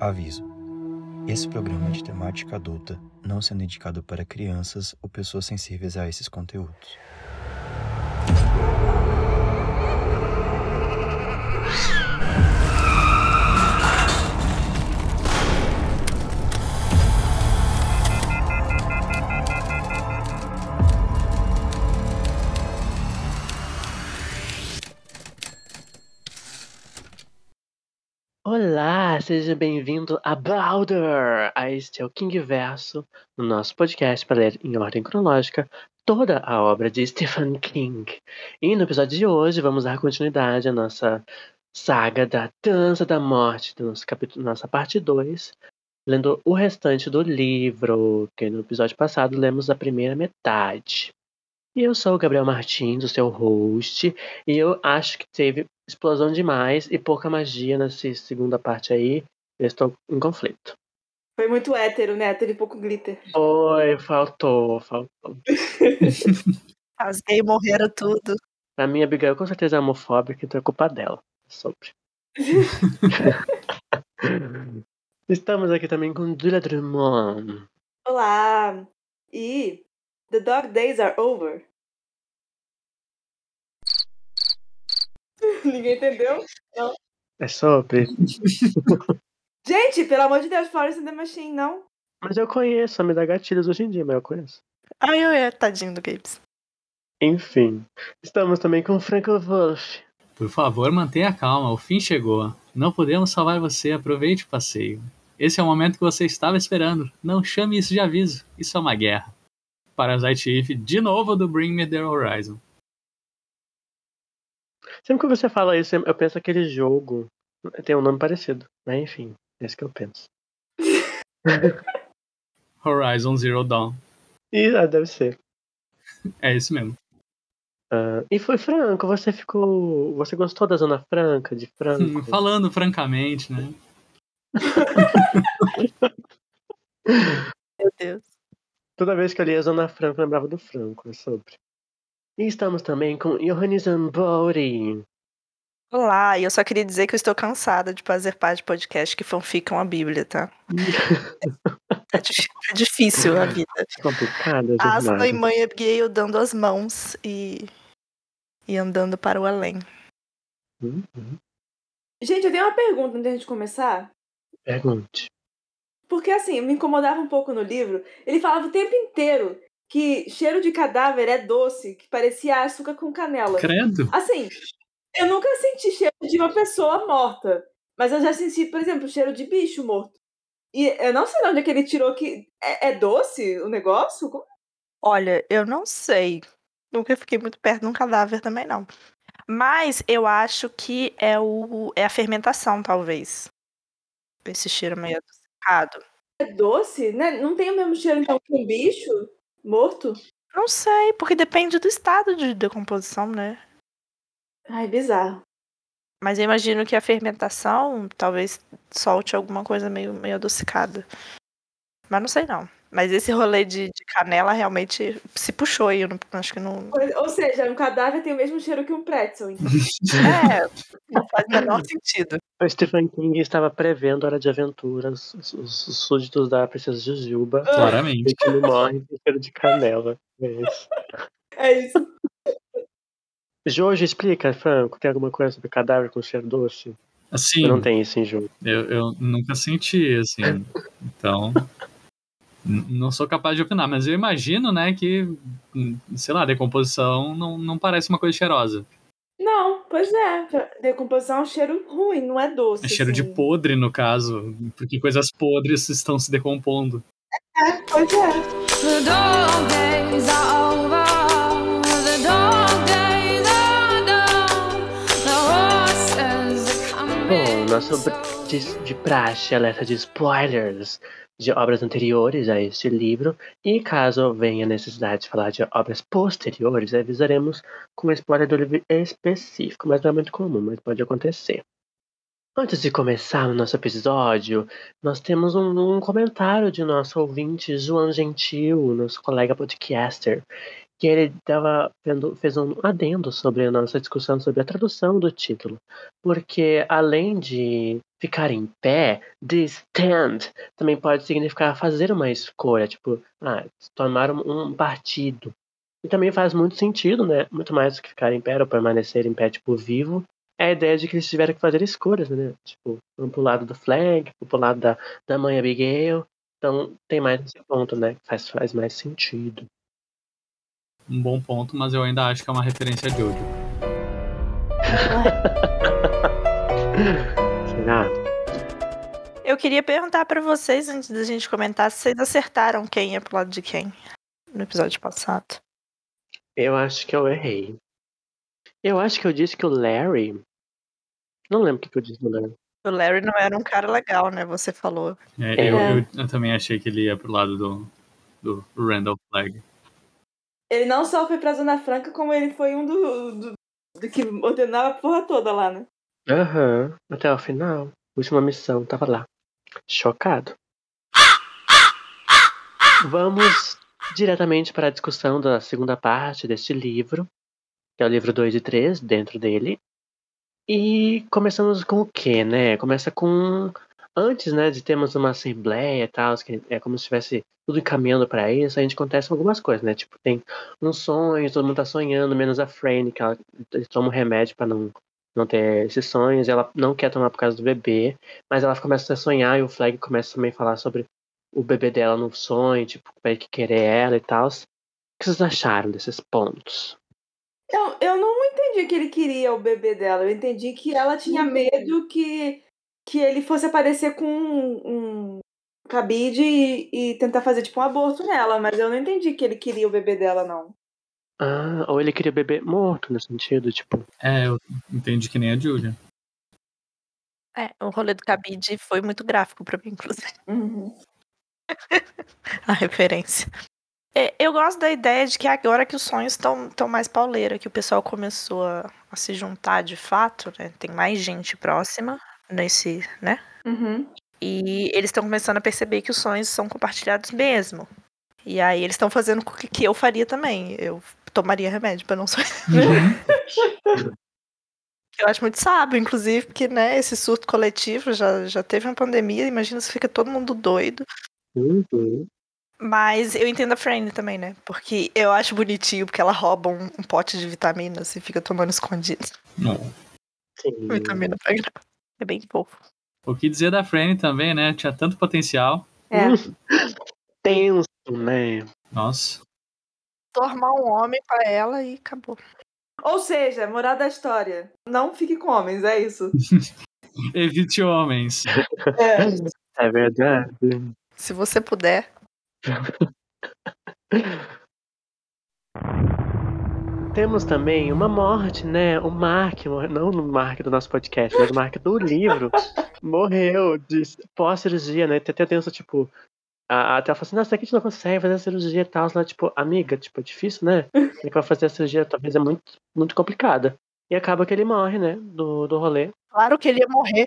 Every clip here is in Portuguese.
Aviso: esse programa de temática adulta, não sendo indicado para crianças ou pessoas sensíveis a esses conteúdos. Seja bem-vindo a Baldur! A este é o King Verso, o nosso podcast para ler em ordem cronológica toda a obra de Stephen King. E no episódio de hoje vamos dar continuidade à nossa saga da Dança da Morte, do nosso capítulo, nossa parte 2, lendo o restante do livro, que no episódio passado lemos a primeira metade. E eu sou o Gabriel Martins, o seu host, e eu acho que teve explosão demais e pouca magia nessa segunda parte aí. Eu estou em conflito. Foi muito hétero, né? Teve pouco glitter. Foi, faltou, faltou. As gays morreram tudo. A minha Abigail com certeza é homofóbica, então é culpa dela. Sobre. Estamos aqui também com Julia Drummond. Olá! E The Dog Days Are Over. Ninguém entendeu? Não. É sobre. Gente, pelo amor de Deus, Florence and the Machine, não? Mas eu conheço, me dá gatilhos hoje em dia, mas eu conheço. Ai, eu é, tadinho do Gabes. Enfim, estamos também com Franco Wolf. Por favor, mantenha a calma, o fim chegou. Não podemos salvar você, aproveite o passeio. Esse é o momento que você estava esperando. Não chame isso de aviso, isso é uma guerra. Parasite Eve, de novo do Bring Me The Horizon. Sempre que você fala isso, eu penso aquele jogo. Tem um nome parecido, mas enfim, é isso que eu penso. Horizon Zero Dawn. E ah, deve ser. É isso mesmo. Ah, e foi Franco, você ficou. Você gostou da Zona Franca, de Franco? Falando francamente, né? Meu Deus. Toda vez que eu lia Zona Franca, eu lembrava do Franco, é sobre. E estamos também com Johannes Zambori. Olá, e eu só queria dizer que eu estou cansada de fazer parte de podcast que fanficam a Bíblia, tá? É, é difícil a vida. Complicada, Asla e mãe Abigail dando as mãos e, e andando para o além. Hum, hum. Gente, eu tenho uma pergunta antes de começar. Pergunte. Porque, assim, me incomodava um pouco no livro. Ele falava o tempo inteiro que cheiro de cadáver é doce, que parecia açúcar com canela. Credo. Assim, eu nunca senti cheiro de uma pessoa morta. Mas eu já senti, por exemplo, cheiro de bicho morto. E eu não sei de onde é que ele tirou que. É, é doce o negócio? Como- Olha, eu não sei. Nunca fiquei muito perto de um cadáver também, não. Mas eu acho que é, o, é a fermentação, talvez. Esse cheiro meio adocicado. É doce? Né? Não tem o mesmo cheiro então que um bicho morto? Não sei, porque depende do estado de decomposição, né? Ai, bizarro. Mas eu imagino que a fermentação talvez solte alguma coisa meio, meio adocicada. Mas não sei não. Mas esse rolê de, de canela realmente se puxou aí. Eu não, acho que não. Ou seja, um cadáver tem o mesmo cheiro que um pretzel. Então. É, não faz o menor sentido. O Stephen King estava prevendo Hora de Aventuras, os, os, os súditos da Princesa Jujuba. Claramente. E que não morre com cheiro de canela. É isso. É isso. Jojo, explica, Franco, tem alguma coisa sobre cadáver com cheiro doce? Assim, Ou não tem isso em jogo? eu, eu nunca senti, assim. Então. Não sou capaz de opinar, mas eu imagino, né, que, sei lá, decomposição não, não parece uma coisa cheirosa. Não, pois é. Decomposição é um cheiro ruim, não é doce. É cheiro de assim. podre, no caso, porque coisas podres estão se decompondo. É, pois é. The dog days are over. The dog days are done. The horses are coming. Bom, nosso br- de, de praxe, alerta de spoilers de obras anteriores a este livro, e caso venha necessidade de falar de obras posteriores, avisaremos com spoiler do livro específico, mas não é muito comum, mas pode acontecer. Antes de começar o nosso episódio, nós temos um, um comentário de nosso ouvinte, João Gentil, nosso colega podcaster, que ele tava vendo, fez um adendo sobre a nossa discussão sobre a tradução do título. Porque além de ficar em pé, de stand, também pode significar fazer uma escolha, tipo, ah, tomar um, um partido. E também faz muito sentido, né? Muito mais do que ficar em pé ou permanecer em pé, tipo, vivo. É a ideia de que eles tiveram que fazer escolhas, né? Tipo, um pro lado do Flag, um pro lado da, da mãe Abigail. Então tem mais esse ponto, né? Faz, faz mais sentido. Um bom ponto, mas eu ainda acho que é uma referência a Jojo. Será? Eu queria perguntar pra vocês, antes da gente comentar, se vocês acertaram quem ia pro lado de quem no episódio passado. Eu acho que eu errei. Eu acho que eu disse que o Larry. Não lembro o que que eu disse do Larry. O Larry não era um cara legal, né? Você falou. É, É. Eu, eu- eu também achei que ele ia pro lado do, do Randall Flag. Ele não só foi pra Zona Franca, como ele foi um do, do, do que ordenava a porra toda lá, né? Aham, até o final. Última missão, tava lá. Chocado. Vamos diretamente para a discussão da segunda parte deste livro, que é o livro 2 e 3, dentro dele. E começamos com o quê, né? Começa com. Antes, né, de termos uma assembleia e tal, que é como se estivesse tudo encaminhando para isso, a gente acontece algumas coisas, né? Tipo, tem uns sonhos, todo mundo tá sonhando, menos a Frane, que ela toma um remédio para não não ter esses sonhos, ela não quer tomar por causa do bebê, mas ela começa a sonhar e o Flag começa também a falar sobre o bebê dela no sonho, tipo, vai que querer ela e tal. O que vocês acharam desses pontos? Eu, eu não entendi que ele queria o bebê dela. Eu entendi que ela tinha medo que, que ele fosse aparecer com um, um cabide e, e tentar fazer tipo um aborto nela. Mas eu não entendi que ele queria o bebê dela, não. Ah, ou ele queria bebê morto, no sentido, tipo, É, eu entendi que nem a Julia. É, o rolê do cabide foi muito gráfico pra mim, inclusive. Uhum. A referência. É, eu gosto da ideia de que agora que os sonhos estão tão mais pauleira, que o pessoal começou a, a se juntar de fato, né? Tem mais gente próxima nesse, né? Uhum. E eles estão começando a perceber que os sonhos são compartilhados mesmo. E aí eles estão fazendo o que que eu faria também. Eu tomaria remédio pra não sonhar. Eu acho muito sábio, inclusive, porque, né, esse surto coletivo já, já teve uma pandemia, imagina se fica todo mundo doido. uhum. Mas eu entendo a Franny também, né? Porque eu acho bonitinho, porque ela rouba um, um pote de vitaminas e fica tomando escondido. Não. sim. Vitamina. É bem fofo. O que dizer da Franny também, né? Tinha tanto potencial. É. Tenso, né? Nossa. Tornar um homem pra ela e acabou. Ou seja, moral da história. Não fique com homens, é isso. Evite homens. É. É verdade. Se você puder. Temos também uma morte, né? O Mark, não no Mark do nosso podcast, mas o Mark do livro, morreu de pós-cirurgia, né? Tem até tenso, tipo, a, até ela falou assim, nossa, daqui a gente não consegue fazer a cirurgia e tal. Ela, tipo, amiga, tipo, é difícil, né? Que vai fazer a cirurgia? Talvez é muito, muito complicada. E acaba que ele morre, né? Do, do rolê. Claro que ele ia morrer.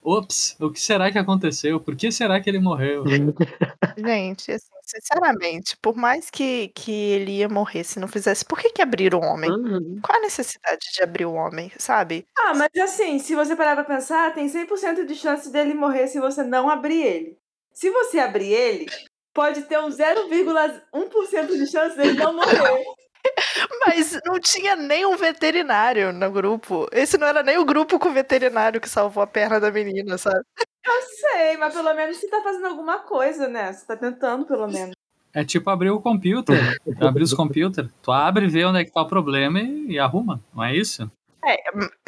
Ops, o que será que aconteceu? Por que será que ele morreu? Gente, assim, sinceramente, por mais que, que ele ia morrer se não fizesse, por que, que abriram o homem? Uhum. Qual a necessidade de abrir o homem, sabe? Ah, mas assim, se você parar pra pensar, tem 100% de chance dele morrer se você não abrir ele. Se você abrir ele, pode ter um 0,1% de chance dele não morrer. Mas não tinha nem um veterinário no grupo. Esse não era nem o grupo com o veterinário que salvou a perna da menina, sabe? Eu sei, mas pelo menos você tá fazendo alguma coisa, né? Você tá tentando, pelo menos. É tipo abrir o computer. abrir os computers. Tu abre, vê onde é que tá o problema e, e arruma. Não é isso? É,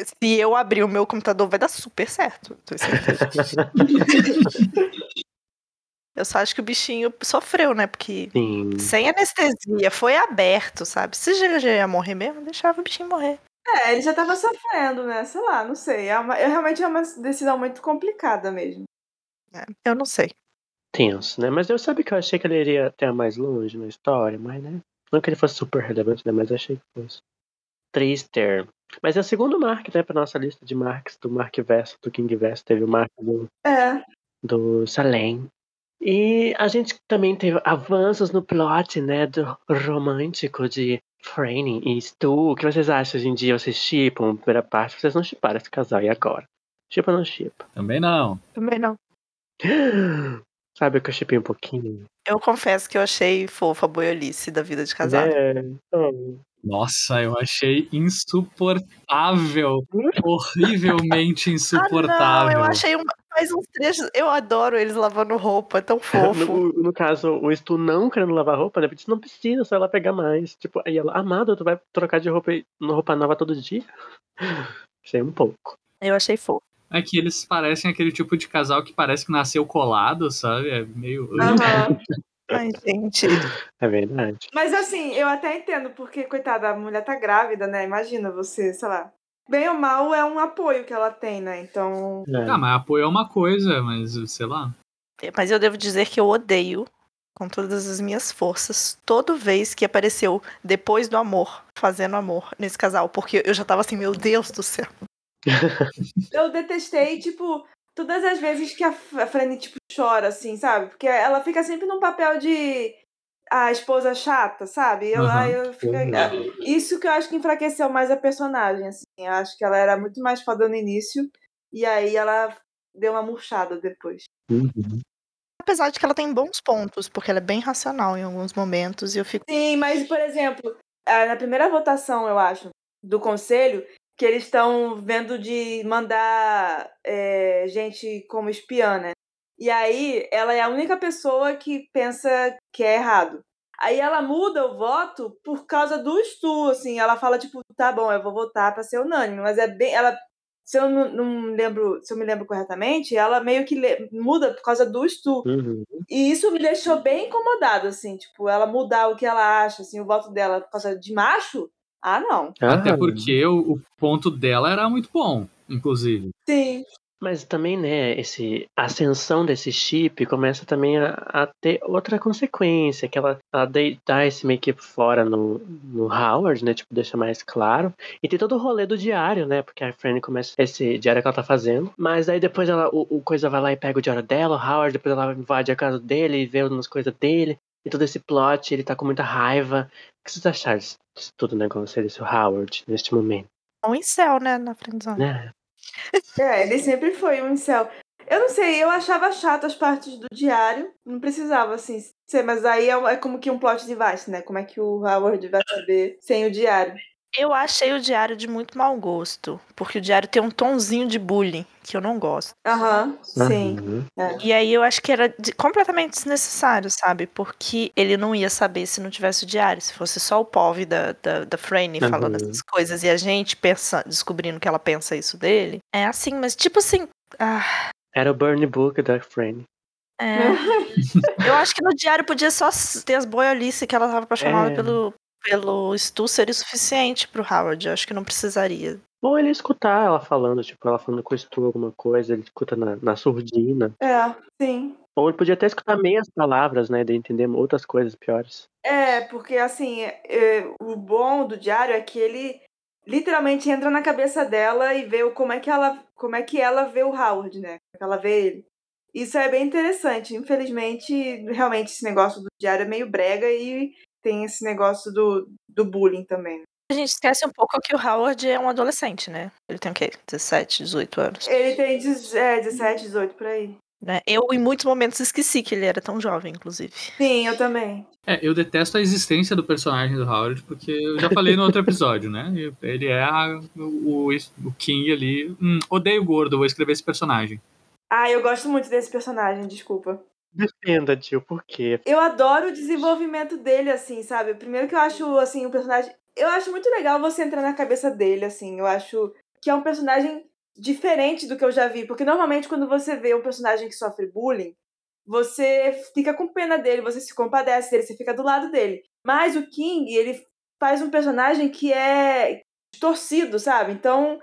se eu abrir o meu computador, vai dar super certo. Eu só acho que o bichinho sofreu, né? Porque Sim. sem anestesia, foi aberto, sabe? Se já já ia morrer mesmo, deixava o bichinho morrer. É, ele já tava sofrendo, né? Sei lá, não sei. É, uma, é realmente é uma decisão muito complicada mesmo. É, eu não sei. Tenso, né? Mas eu sabia que eu achei que ele iria até mais longe na história, mas, né? Não que ele fosse super relevante, né? Mas achei que fosse. Trister. Mas é o segundo Mark, né? Pra nossa lista de Marks, do Mark Verso, do King Verso. Teve o Mark do, É. do Salem. E a gente também teve avanços no plot, né? Do romântico de Franny e Stu. O que vocês acham hoje em dia? Vocês chipam a primeira parte? Vocês não chiparam esse casal, e agora? Chipa ou não chipa? Também não. Também não. Sabe o que eu chipei um pouquinho? Eu confesso que eu achei fofa a boiolice da vida de casado. É, então, Nossa, eu achei insuportável. Horrivelmente Ah, não, insuportável. eu achei um, mais uns trechos. Eu adoro eles lavando roupa, é tão fofo. no, no caso, o Stu não querendo lavar roupa, né? Disse, não precisa, só ela pegar mais. Tipo, aí ela, amada, tu vai trocar de roupa, roupa nova todo dia? Achei um pouco. Eu achei fofo. É que eles parecem aquele tipo de casal que parece que nasceu colado, sabe? É meio. Aham. Ai, gente. É verdade. Mas assim, eu até entendo, porque, coitada, a mulher tá grávida, né? Imagina você, sei lá. Bem ou mal é um apoio que ela tem, né? Então. É. Ah, mas apoio é uma coisa, mas sei lá. Mas eu devo dizer que eu odeio, com todas as minhas forças, toda vez que apareceu depois do amor, fazendo amor nesse casal. Porque eu já tava assim, meu Deus do céu. Eu detestei, tipo, todas as vezes que a Franny, tipo, chora, assim, sabe? Porque ela fica sempre num papel de a esposa chata, sabe? Eu, aí eu fico- Uhum. Isso que eu acho que enfraqueceu mais a personagem, assim. Eu acho que ela era muito mais foda no início, e aí ela deu uma murchada depois. Uhum. Apesar de que ela tem bons pontos, porque ela é bem racional em alguns momentos, e eu fico. Sim, mas, por exemplo, na primeira votação, eu acho, do conselho, que eles estão vendo de mandar é, gente como espiã, né? E aí, ela é a única pessoa que pensa que é errado. Aí ela muda o voto por causa do Stu, assim. Ela fala, tipo, tá bom, eu vou votar pra ser unânime. Mas é bem. Ela, se eu não, não lembro, se eu me lembro corretamente, ela meio que le- muda por causa do Stu. Uhum. E isso me deixou bem incomodado, assim, tipo, ela mudar o que ela acha, assim, o voto dela por causa de macho? Ah, não. Até Ah, porque o, o ponto dela era muito bom, inclusive. Sim. Mas também, né, esse a ascensão desse chip começa também a, a ter outra consequência, que ela, ela deitar esse meio que fora no, no Howard, né, tipo, deixa mais claro. E tem todo o rolê do diário, né, porque a Franny começa esse diário que ela tá fazendo. Mas aí depois ela, o, o coisa vai lá e pega o diário dela, o Howard, depois ela invade a casa dele e vê umas coisas dele. E todo esse plot, ele tá com muita raiva. O que vocês acharam disso tudo, né, com desse Howard, neste momento, Um incel, né, na friendzone. né? É, ele sempre foi um incel. Eu não sei, eu achava chato as partes do diário. Não precisava, assim, ser, mas aí é, é como que um plot device, né? Como é que o Howard vai saber sem o diário? Eu achei o diário de muito mau gosto, porque o diário tem um tonzinho de bullying, que eu não gosto. Aham, sim. Uhum. E aí eu acho que era de- completamente desnecessário, sabe? Porque ele não ia saber se não tivesse o diário. Se fosse só o POV da, da, da Franny Uhum. falando essas coisas e a gente pensa, descobrindo que ela pensa isso dele. É assim, mas tipo assim. Ah, Era o Burn Book da Franny. é. eu acho que no diário podia só ter as boiolices que ela tava apaixonada É. pelo, pelo Stu seria o suficiente pro Howard. Eu acho que não precisaria. Ou ele escutar ela falando, tipo, ela falando com o Stu alguma coisa, ele escuta na, na surdina. É, sim. Ou ele podia até escutar meias palavras, né? De entender outras coisas piores. É, porque assim, é, o bom do diário é que ele literalmente entra na cabeça dela e vê o- como é que ela, como é que ela vê o Howard, né? Como é que ela vê ele. Isso é bem interessante. Infelizmente, realmente esse negócio do diário é meio brega e tem esse negócio do, do bullying também. A gente esquece um pouco que o Howard é um adolescente, né? Ele tem o quê? 17, 18 anos. Ele tem dez- é, 17, 18 por aí. né? Eu, em muitos momentos, esqueci que ele era tão jovem, inclusive. Sim, eu também. É, eu detesto a existência do personagem do Howard, porque eu já falei no outro episódio, né? Ele é a- o, o King ali. Hum, odeio o gordo, vou escrever esse personagem. Ah, eu gosto muito desse personagem, desculpa. Defenda, tio, por quê? Eu adoro o desenvolvimento dele, assim, sabe? Primeiro que eu acho, assim, o personagem. Eu acho muito legal você entrar na cabeça dele, assim. Eu acho que é um personagem diferente do que eu já vi. Porque normalmente quando você vê um personagem que sofre bullying, você fica com pena dele, você se compadece dele, você fica do lado dele. Mas o King, ele faz um personagem que é distorcido, sabe? Então,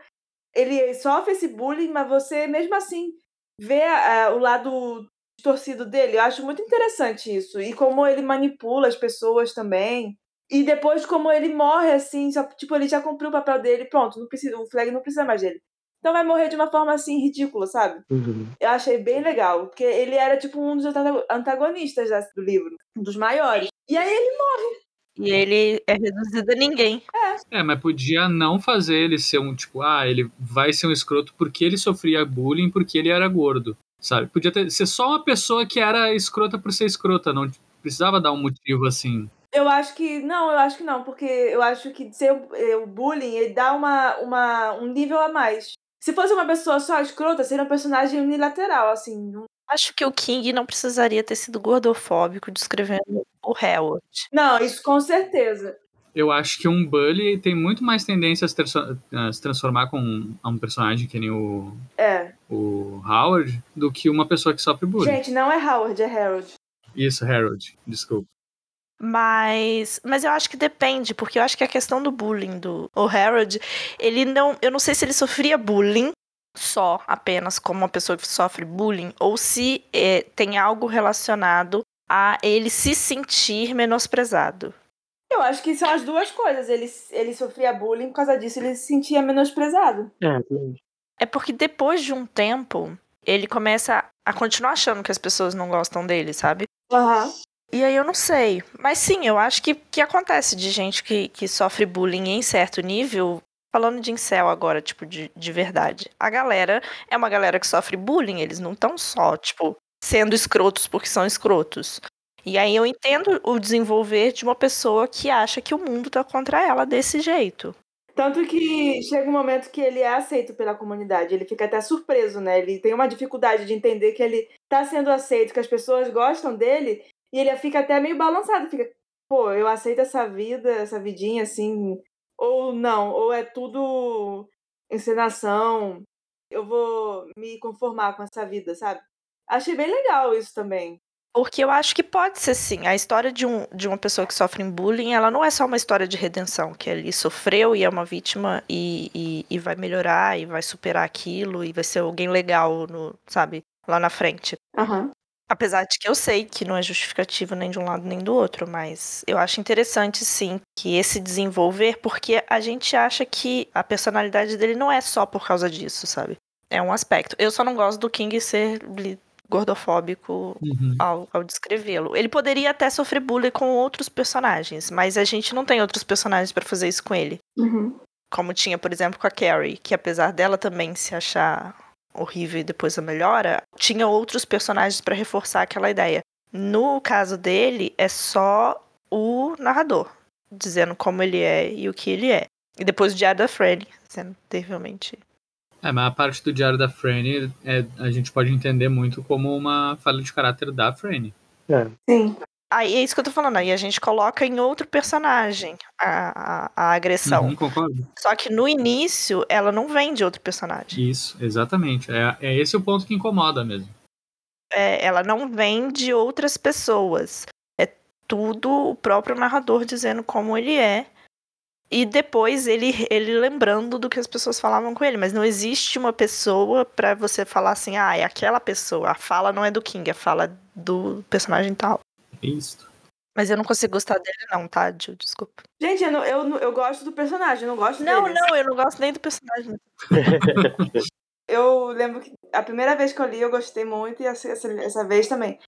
ele sofre esse bullying, mas você, mesmo assim, vê ah, o lado distorcido dele. Eu acho muito interessante isso. E como ele manipula as pessoas também. E depois como ele morre, assim, só, tipo, ele já cumpriu o papel dele, pronto, não precisa, o Flag não precisa mais dele. Então vai morrer de uma forma assim, ridícula, sabe? Uhum. Eu achei bem legal, porque ele era tipo um dos antago- antagonistas do livro, um dos maiores. E aí ele morre. E ele é reduzido a ninguém. É, mas podia não fazer ele ser um tipo, ah, ele vai ser um escroto porque ele sofria bullying porque ele era gordo, sabe? Podia ter, ser só uma pessoa que era escrota por ser escrota, não precisava dar um motivo assim. Eu acho que. Não, eu acho que não, porque eu acho que ser o, o bullying ele dá uma, uma, um nível a mais. Se fosse uma pessoa só escrota, seria um personagem unilateral, assim. Não, Acho que o King não precisaria ter sido gordofóbico descrevendo o Howard. não isso com certeza. Eu acho que um bully tem muito mais tendência a se, a se transformar com um, a um personagem que nem o, É. o Howard do que uma pessoa que sofre bullying. Gente, não é Howard, é Harold. Isso, Harold, desculpa. Mas, mas eu acho que depende, porque eu acho que a questão do bullying do o Harold, ele não, eu não sei se ele sofria bullying só apenas como uma pessoa que sofre bullying ou se eh, tem algo relacionado a ele se sentir menosprezado. Eu acho que são as duas coisas. Ele, ele sofria bullying, por causa disso ele se sentia menosprezado. É. É porque depois de um tempo, ele começa a continuar achando que as pessoas não gostam dele, sabe? Aham. E aí eu não sei. Mas sim, eu acho que, que acontece de gente que, que sofre bullying em certo nível. Falando de incel agora, tipo, de, de verdade. A galera é uma galera que sofre bullying, eles não estão só, tipo, sendo escrotos porque são escrotos. E aí eu entendo o desenvolver de uma pessoa que acha que o mundo tá contra ela desse jeito. Tanto que chega um momento que ele é aceito pela comunidade. Ele fica até surpreso, né? Ele tem uma dificuldade de entender que ele tá sendo aceito, que as pessoas gostam dele. E ele fica até meio balançado. Fica, pô, eu aceito essa vida, essa vidinha assim. Ou não, ou é tudo encenação. Eu vou me conformar com essa vida, sabe? Achei bem legal isso também. Porque eu acho que pode ser sim. A história de, um, de uma pessoa que sofre bullying, ela não é só uma história de redenção, que ele sofreu e é uma vítima e, e, e vai melhorar e vai superar aquilo e vai ser alguém legal, no, sabe, lá na frente. Aham. Apesar de que eu sei que não é justificativo nem de um lado nem do outro, mas eu acho interessante sim que esse desenvolver, porque a gente acha que a personalidade dele não é só por causa disso, sabe? É um aspecto. Eu só não gosto do King ser gordofóbico Uhum. ao, ao descrevê-lo. Ele poderia até sofrer bullying com outros personagens, mas a gente não tem outros personagens pra fazer isso com ele. Uhum. Como tinha, por exemplo, com a Carrie, que apesar dela também se achar horrível e depois a melhora, tinha outros personagens pra reforçar aquela ideia. No caso dele, é só o narrador dizendo como ele é e o que ele é. E depois o diário da Franny, sendo terrivelmente. É, mas a parte do diário da Franny é, a gente pode entender muito como uma falha de caráter da Franny. É. Sim. Aí é isso que eu tô falando, aí a gente coloca em outro personagem a, a, a agressão. Uhum, concordo? Só que no início ela não vem de outro personagem. Isso, exatamente. É, é esse o ponto que incomoda mesmo. É, ela não vem de outras pessoas. É tudo o próprio narrador dizendo como ele é. E depois ele, ele lembrando do que as pessoas falavam com ele. Mas não existe uma pessoa pra você falar assim, ah, é aquela pessoa. A fala não é do King, a fala do personagem tal. Isso. Mas eu não consigo gostar dele, não, tá, Gil? Desculpa. Gente, eu, não- eu, eu gosto do personagem, eu não gosto Não, dele. não, eu não gosto nem do personagem. Eu lembro que a primeira vez que eu li eu gostei muito e essa, essa, essa vez também.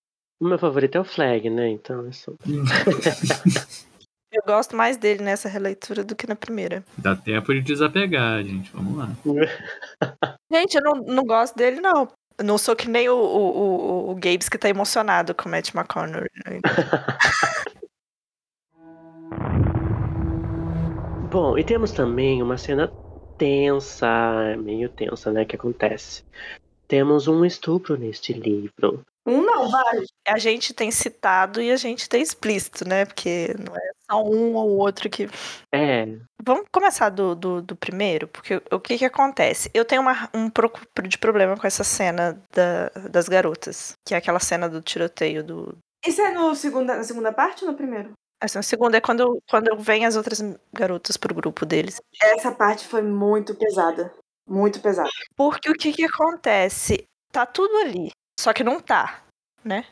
O meu favorito é o Flag, né? Então, isso. Eu gosto mais dele nessa releitura do que na primeira. Dá tempo de desapegar, gente. Vamos lá. Gente, eu não, não gosto dele, não. Eu não sou que nem o, o, o, o Gabes que tá emocionado com o Matt McConaughey. Bom, e temos também uma cena tensa, meio tensa, né? Que acontece. Temos um estupro neste livro. Um não, vários. A gente tem citado e a gente tem explícito, né? Porque não é só um ou outro que. É, Vamos começar do, do, do primeiro, porque o que que acontece? Eu tenho uma, um pouco de problema com essa cena da, das garotas, que é aquela cena do tiroteio do. Isso é no segunda, na segunda parte ou no primeiro? Essa segunda é quando, quando vem as outras garotas pro grupo deles. Essa parte foi muito pesada. Muito pesada. Porque o que que acontece? Tá tudo ali, só que não tá, né?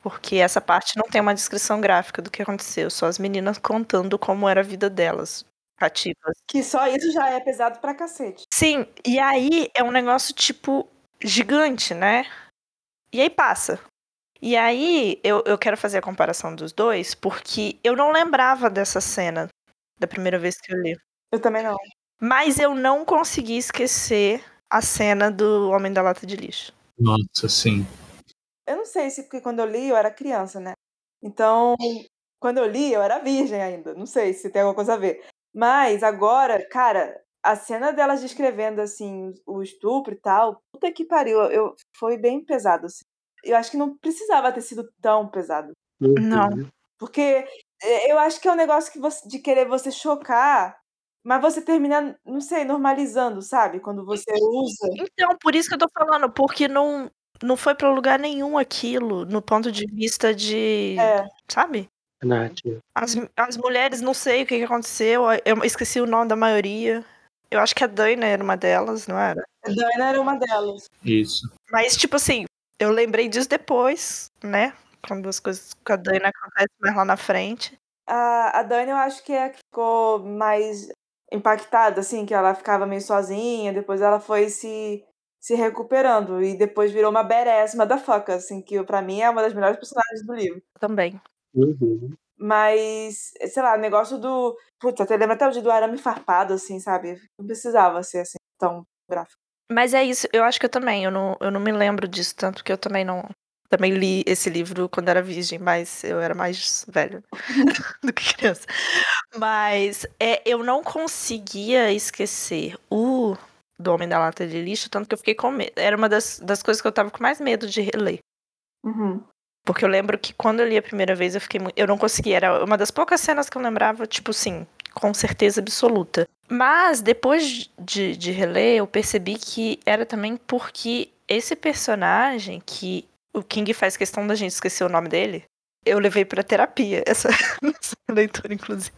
Porque essa parte não tem uma descrição gráfica do que aconteceu, só as meninas contando como era a vida delas, cativas. Que só isso já é pesado pra cacete. Sim, e aí é um negócio tipo gigante, né? E aí passa. E aí, eu, eu quero fazer a comparação dos dois, porque eu não lembrava dessa cena da primeira vez que eu li. Eu também não. Mas eu não consegui esquecer a cena do Homem da Lata de Lixo. Nossa, sim. Eu não sei se porque quando eu li eu era criança, né? Então, quando eu li eu era virgem ainda. Não sei se tem alguma coisa a ver. Mas agora, cara, a cena delas descrevendo assim o estupro e tal, puta que pariu, eu foi bem pesado assim. Eu acho que não precisava ter sido tão pesado, Não. porque eh, eu acho que é um negócio que você, de querer você chocar, mas você termina, não sei, normalizando, sabe? Quando você usa. Então, por isso que eu tô falando, porque não, não foi pra lugar nenhum aquilo, no ponto de vista de. É. Sabe? Nath. As, as mulheres, não sei o que, que aconteceu, eu esqueci o nome da maioria. Eu acho que a Dana era uma delas, não era? A Diana era uma delas. Isso. Mas, tipo assim, eu lembrei disso depois, né? Quando as coisas com a Dana acontecem mais lá na frente. A, a Dani, eu acho que é a que ficou mais impactada, assim, que ela ficava meio sozinha, depois ela foi se, se recuperando, e depois virou uma badass motherfucker, assim, que pra mim é uma das melhores personagens do livro. Também. Uhum. Mas, sei lá, o negócio do. Puta, até lembra até o dia do arame farpado, assim, sabe? Não precisava ser assim, tão gráfico. Mas é isso, eu acho que eu também, eu não, eu não me lembro disso, tanto que eu também não. Também li esse livro quando era virgem, mas eu era mais velho do que criança. Mas é, eu não conseguia esquecer o do Homem da Lata de Lixo, tanto que eu fiquei com medo. Era uma das, das coisas que eu tava com mais medo de reler. Uhum. Porque eu lembro que quando eu li a primeira vez, eu fiquei. Eu não conseguia. Era uma das poucas cenas que eu lembrava, tipo assim, com certeza absoluta. Mas depois de, de reler, eu percebi que era também porque esse personagem, que o King faz questão da gente esquecer o nome dele, eu levei pra terapia essa, essa leitura, inclusive.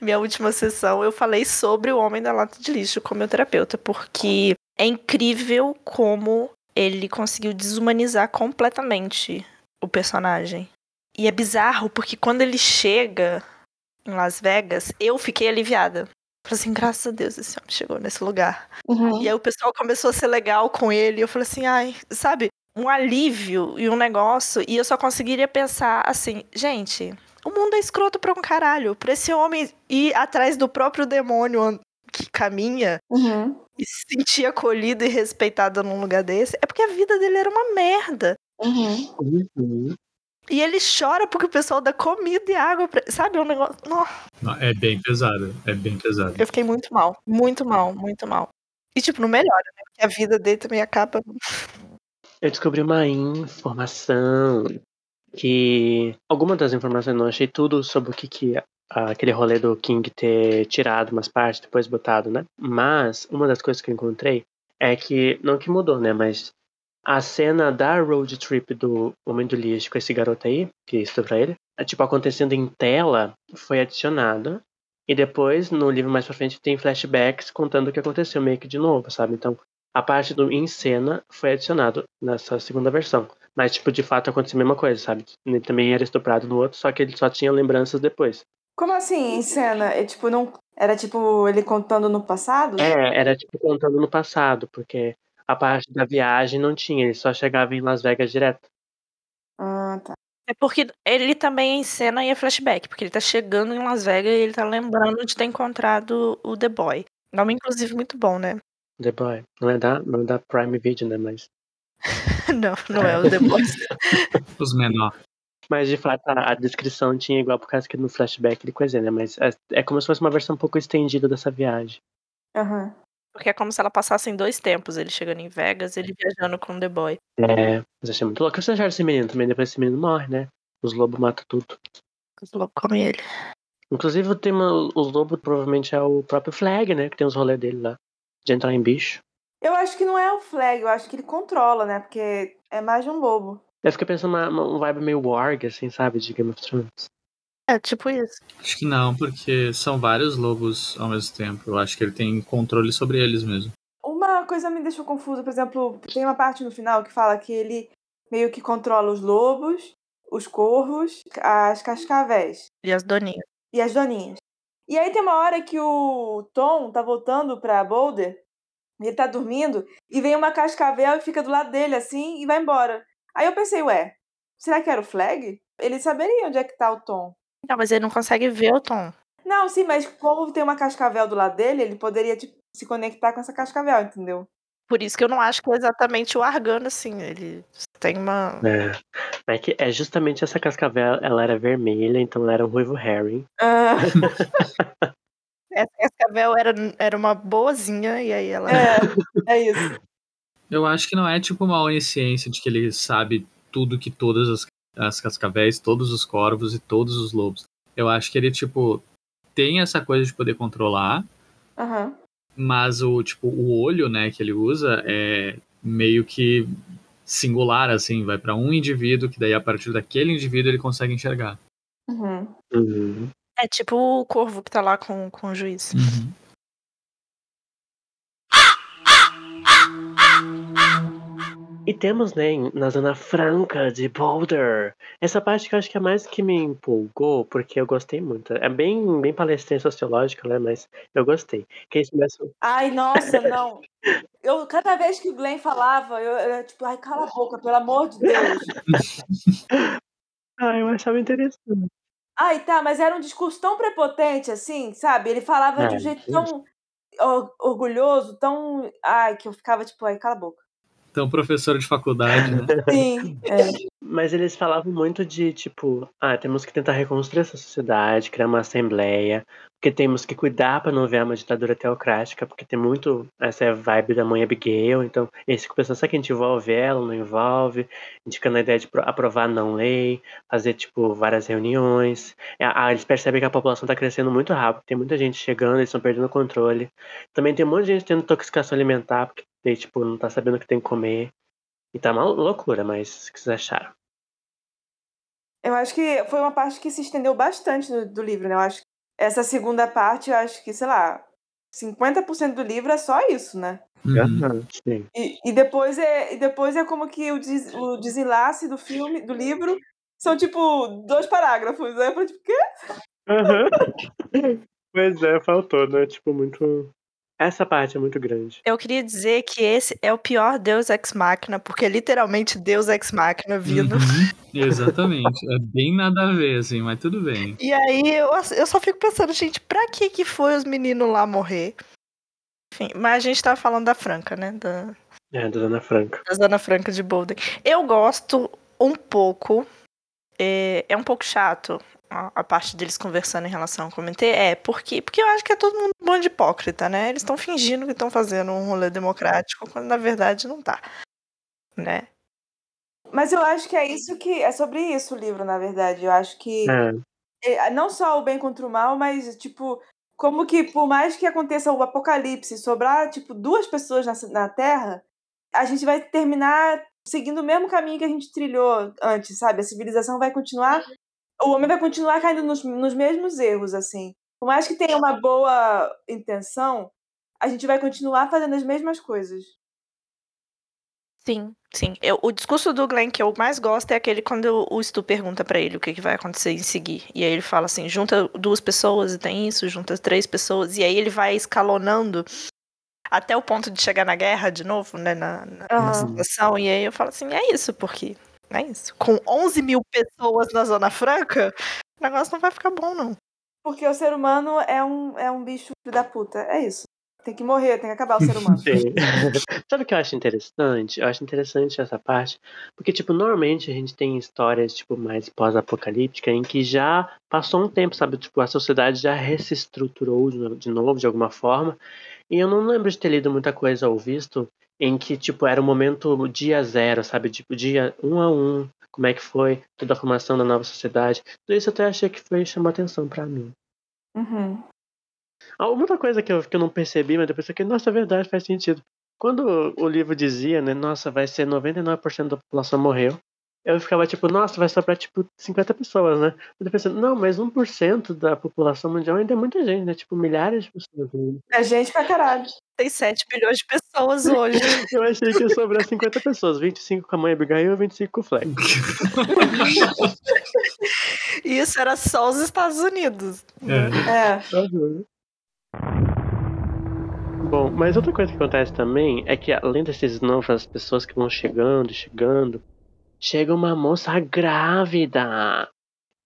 Minha última sessão eu falei sobre o Homem da Lata de Lixo com meu terapeuta, porque é incrível como ele conseguiu desumanizar completamente o personagem. E é bizarro, porque quando ele chega em Las Vegas, eu fiquei aliviada. Falei assim, graças a Deus esse homem chegou nesse lugar. Uhum. E aí o pessoal começou a ser legal com ele. Eu falei assim, ai, sabe? Um alívio e um negócio. E eu só conseguiria pensar assim, gente, o mundo é escroto pra um caralho. Pra esse homem ir atrás do próprio demônio que caminha Uhum. e se sentir acolhido e respeitado num lugar desse, é porque a vida dele era uma merda. Uhum. Uhum. E ele chora porque o pessoal dá comida e água pra... Sabe, é um negócio... Não, É bem pesado. É bem pesado. eu fiquei muito mal. Muito mal, muito mal. E, tipo, não melhora, né? Porque a vida dele também acaba... Eu descobri uma informação que. Alguma das informações não achei tudo sobre o que, que aquele rolê do King ter tirado umas partes, depois botado, né? Mas uma das coisas que eu encontrei é que. Não que mudou, né? Mas a cena da road trip do Homem do Lixo com esse garoto aí, que estupra ele, é, tipo, acontecendo em tela, foi adicionada. E depois, no livro mais pra frente, tem flashbacks contando o que aconteceu meio que de novo, sabe? Então, a parte do em cena foi adicionado nessa segunda versão. Mas, tipo, de fato aconteceu a mesma coisa, sabe? Ele também era estuprado no outro, só que ele só tinha lembranças depois. Como assim, em cena? É, tipo, não... Era tipo ele contando no passado? É, era tipo contando no passado, porque a parte da viagem não tinha, ele só chegava em Las Vegas direto. Ah, tá. É porque ele também em cena e é flashback, porque ele tá chegando em Las Vegas e ele tá lembrando de ter encontrado o The Boy. Nome, inclusive, muito bom, né? The Boy. Não é da, não é da Prime Video, né? Mas, não, não é o The Boy. Os menores. mas de fato a, a descrição tinha igual por causa que no flashback ele coisa, né? Mas é, é como se fosse uma versão um pouco estendida dessa viagem. Aham. Porque é como se ela passasse em dois tempos. Ele chegando em Vegas ele viajando com o The Boy. É, mas achei muito louco. O que você acharam desse menino também? Depois esse menino morre, né? Os lobos matam tudo. Os lobos comem ele. Inclusive o tema, os lobos provavelmente é o próprio Flag, né? Que tem os rolês dele lá. De entrar em bicho. Eu acho que não é o Flag, eu acho que ele controla, né? Porque é mais de um lobo. Eu fiquei pensando uma, uma, um vibe meio warg, assim, sabe? De Game of Thrones. É, tipo isso. Acho que não, porque são vários lobos ao mesmo tempo. Eu acho que ele tem controle sobre eles mesmo. Uma coisa me deixou confusa, por exemplo, tem uma parte no final que fala que ele meio que controla os lobos, os corvos, as cascavéis E as doninhas. e as doninhas. E aí tem uma hora que o Tom tá voltando pra Boulder, ele tá dormindo, e vem uma cascavel e fica do lado dele assim e vai embora. Aí eu pensei, ué, Será que era o Flag? Ele saberia onde é que tá o Tom. Não, mas ele não consegue ver o Tom. Não, sim, mas como tem uma cascavel do lado dele, ele poderia tipo, se conectar com essa cascavel, entendeu? Por isso que eu não acho que é exatamente o Argano, assim. Ele tem uma. É. Mas que é justamente essa cascavel, ela era vermelha, então ela era um ruivo Harry. Ah, Essa cascavel era, era uma boazinha, e aí ela. é, é isso. Eu acho que não é tipo uma onisciência de que ele sabe tudo que todas as, as cascavéis, todos os corvos e todos os lobos. Eu acho que ele, tipo, tem essa coisa de poder controlar, Aham. mas o, tipo, o olho, né, que ele usa é meio que singular, assim, vai pra um indivíduo, que daí a partir daquele indivíduo ele consegue enxergar. Uhum. Uhum. É tipo o corvo que tá lá com, com o juiz. E temos, né, na Zona Franca de Boulder, essa parte que eu acho que é mais que me empolgou, porque eu gostei muito. É bem, bem palestrinha sociológica, né, mas eu gostei. Que começam... Ai, nossa, não. Eu, cada vez que o Glenn falava, eu, eu tipo, ai, cala a boca, pelo amor de Deus. Ah, eu achava interessante. Ai, tá, mas era um discurso tão prepotente, assim, sabe? Ele falava de um É, jeito tão or- orgulhoso, tão. Ai, que eu ficava tipo, ai, cala a boca. Então, professor de faculdade, né? Sim, é. Mas eles falavam muito de, tipo, ah, temos que tentar reconstruir essa sociedade, criar uma assembleia, porque temos que cuidar para não ver uma ditadura teocrática, porque tem muito essa vibe da mãe Abigail, então eles ficam pensando, será que a gente envolve ela, não envolve? Indicando a ideia de pro- aprovar não lei, fazer, tipo, várias reuniões. Ah, eles percebem que a população está crescendo muito rápido, tem muita gente chegando, eles estão perdendo o controle. Também tem um monte de gente tendo intoxicação alimentar, porque, tipo, não tá sabendo o que tem que comer. E tá uma loucura, mas o que vocês acharam? Eu acho que foi uma parte que se estendeu bastante do, do livro, né? Eu acho que essa segunda parte, eu acho que, sei lá, 50% do livro é só isso, né? Uhum. E, e depois é, e depois é como que o, des, o desenlace do filme, do livro, são tipo dois parágrafos. Aí eu falei, tipo, quê? Aham. pois é, faltou, né? Tipo, muito. Essa parte é muito grande. Eu queria dizer que esse é o pior Deus Ex Machina, porque é literalmente Deus Ex Machina vindo. Uhum. Exatamente. É bem nada a ver, assim, mas tudo bem. E aí eu, eu só fico pensando, gente, pra que que foi os meninos lá morrer? Enfim, mas a gente tava falando da Franca, né? Da, É, da Dona Franca. da Zona Franca de Bolden. Eu gosto um pouco. É, é um pouco chato a, a parte deles conversando em relação ao comitê. É, porque, porque eu acho que é todo mundo um bando de hipócrita, né? Eles estão fingindo que estão fazendo um rolê democrático, quando na verdade não tá. Né? Mas eu acho que é isso que. É sobre isso o livro, na verdade. Eu acho que. É, é, não só o bem contra o mal, mas, tipo, como que por mais que aconteça o apocalipse e sobrar, tipo, duas pessoas na, na Terra, a gente vai terminar seguindo o mesmo caminho que a gente trilhou antes, sabe? A civilização vai continuar. O homem vai continuar caindo nos, nos mesmos erros, assim. Por mais que tenha uma boa intenção, a gente vai continuar fazendo as mesmas coisas. Sim, sim. Eu, o discurso do Glenn que eu mais gosto é aquele quando o Stu pergunta pra ele o que, que vai acontecer em seguir. E aí ele fala assim: junta duas pessoas e tem isso, junta três pessoas. E aí ele vai escalonando até o ponto de chegar na guerra de novo, né? Na, na, na Aham. situação. E aí eu falo assim: é isso, porque. É isso. Com 11 mil pessoas na Zona Franca, o negócio não vai ficar bom, não. Porque o ser humano é um, é um bicho filho da puta. É isso. Tem que morrer, tem que acabar o ser humano. sim. Sabe o que eu acho interessante? Eu acho interessante essa parte, porque, tipo, normalmente a gente tem histórias, tipo, mais pós-apocalíptica em que já passou um tempo, sabe? Tipo, a sociedade já reestruturou de novo, de alguma forma. E eu não lembro de ter lido muita coisa ou visto em que, tipo, era o momento dia zero, sabe? Tipo, dia um a um, como é que foi toda a formação da nova sociedade. Tudo isso eu até achei que foi chamar atenção pra mim. Uhum. Ah, Uma outra coisa que eu, que eu não percebi, mas depois eu fiquei, nossa, é verdade, faz sentido. Quando o livro dizia, né, nossa, vai ser 99% da população morreu, eu ficava tipo, nossa, vai sobrar tipo 50 pessoas, né? Eu pensando, não, mas 1% da população mundial ainda é muita gente, né? Tipo, milhares de pessoas. É gente pra caralho. Tem 7 bilhões de pessoas hoje. Eu achei que ia sobrar 50 pessoas, 25 com a mãe Abigail e 25 com o Fleck. isso era só os Estados Unidos. É. É. Bom, mas outra coisa que acontece também é que além dessas novas pessoas que vão chegando e chegando, chega uma moça grávida.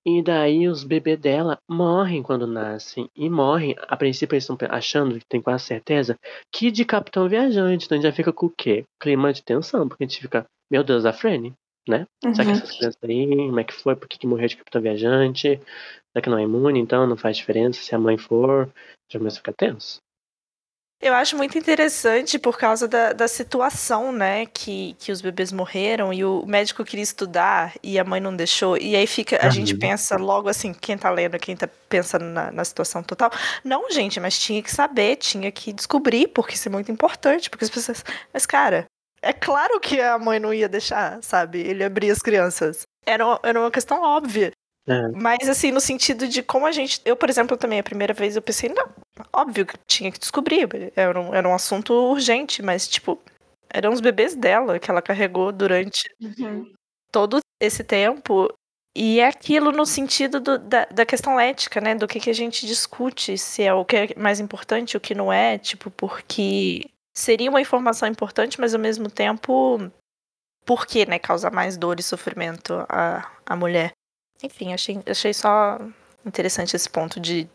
E daí os bebês dela morrem quando nascem. E morrem, a princípio eles estão achando, tem quase certeza, que de capitão viajante. Então a gente já fica com o quê? Clima de tensão, porque a gente fica, meu Deus, a Franny, né? Será que Uhum. essas crianças aí, como é que foi? Por que, que morreu de capitão viajante? Será que não é imune, então não faz diferença se a mãe for? Já começa a ficar tenso. Eu acho muito interessante por causa da, da situação, né? Que, que os bebês morreram e o médico queria estudar e a mãe não deixou. E aí fica, a gente pensa logo assim, quem tá lendo, quem tá pensando na, na situação total. Não, gente, mas tinha que saber, tinha que descobrir, porque isso é muito importante. Porque as pessoas. Mas, cara, é claro que a mãe não ia deixar, sabe? Ele abrir as crianças. Era uma, era uma questão óbvia. É. Mas assim, no sentido de como a gente. Eu, por exemplo, também, a primeira vez eu pensei, não, óbvio que tinha que descobrir. Era um, era um assunto urgente, mas, tipo, eram os bebês dela que ela carregou durante Uhum. todo esse tempo. E é aquilo no sentido do- da, da questão ética, né? Do que, que a gente discute, se é o que é mais importante, o que não é, tipo, porque seria uma informação importante, mas ao mesmo tempo, por que, né? Causa mais dor e sofrimento à, à mulher. Enfim, achei, achei só interessante esse ponto de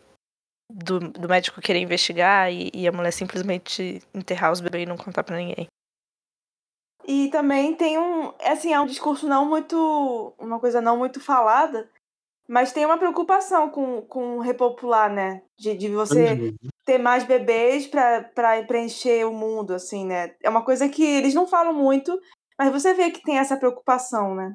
do, do médico querer investigar e, e a mulher simplesmente enterrar os bebês e não contar pra ninguém. E também tem um, assim, é um discurso não muito, uma coisa não muito falada, mas tem uma preocupação com, com repopular, né? De, de você Uhum. ter mais bebês pra preencher o mundo, assim, né? É uma coisa que eles não falam muito, mas você vê que tem essa preocupação, né?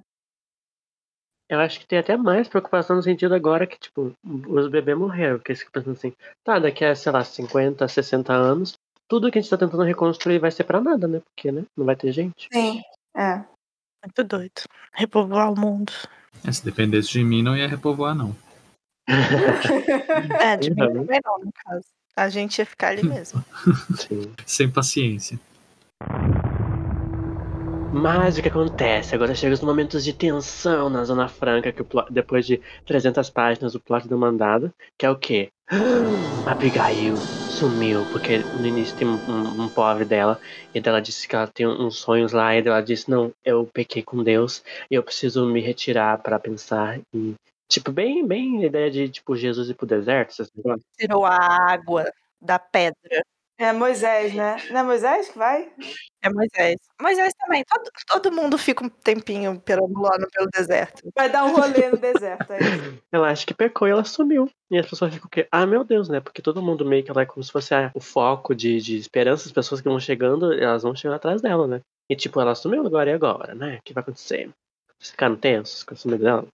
Eu acho que tem até mais preocupação no sentido agora que, tipo, os bebês morreram. Porque você fica pensando assim, tá, daqui a, sei lá, 50, 60 anos, tudo que a gente tá tentando reconstruir vai ser pra nada, né? Porque, né? Não vai ter gente. Sim. É. Muito doido. Repovoar o mundo. É, se dependesse de mim, não ia repovoar, não. É, de mim Uhum. também não, no caso. A gente ia ficar ali mesmo. Sim. Sem paciência. Mas o que acontece? Agora chega os momentos de tensão na Zona Franca, que plot- depois de 300 páginas o plot deu mandado, que é o quê? Abigail sumiu, porque no início tem um, um- um pobre dela, e ela disse que ela tem uns sonhos lá, e ela disse, não, eu pequei com Deus, e eu preciso me retirar pra pensar e... Tipo, bem, bem a ideia de, tipo, Jesus ir pro deserto, esses negócios. Tirou a água da pedra. É Moisés, né? Não é Moisés que vai? É Moisés. Moisés também. Todo, todo mundo fica um tempinho perambulando pelo deserto. Vai dar um rolê no deserto. É isso. Ela acha que pecou e ela sumiu. E as pessoas ficam o quê? Ah, meu Deus, né? Porque todo mundo meio que ela é como se fosse a- o foco de, de esperança. As pessoas que vão chegando, elas vão chegando atrás dela, né? E tipo, ela sumiu agora e agora, né? O que vai acontecer? Vocês ficaram tensos com a sumida dela?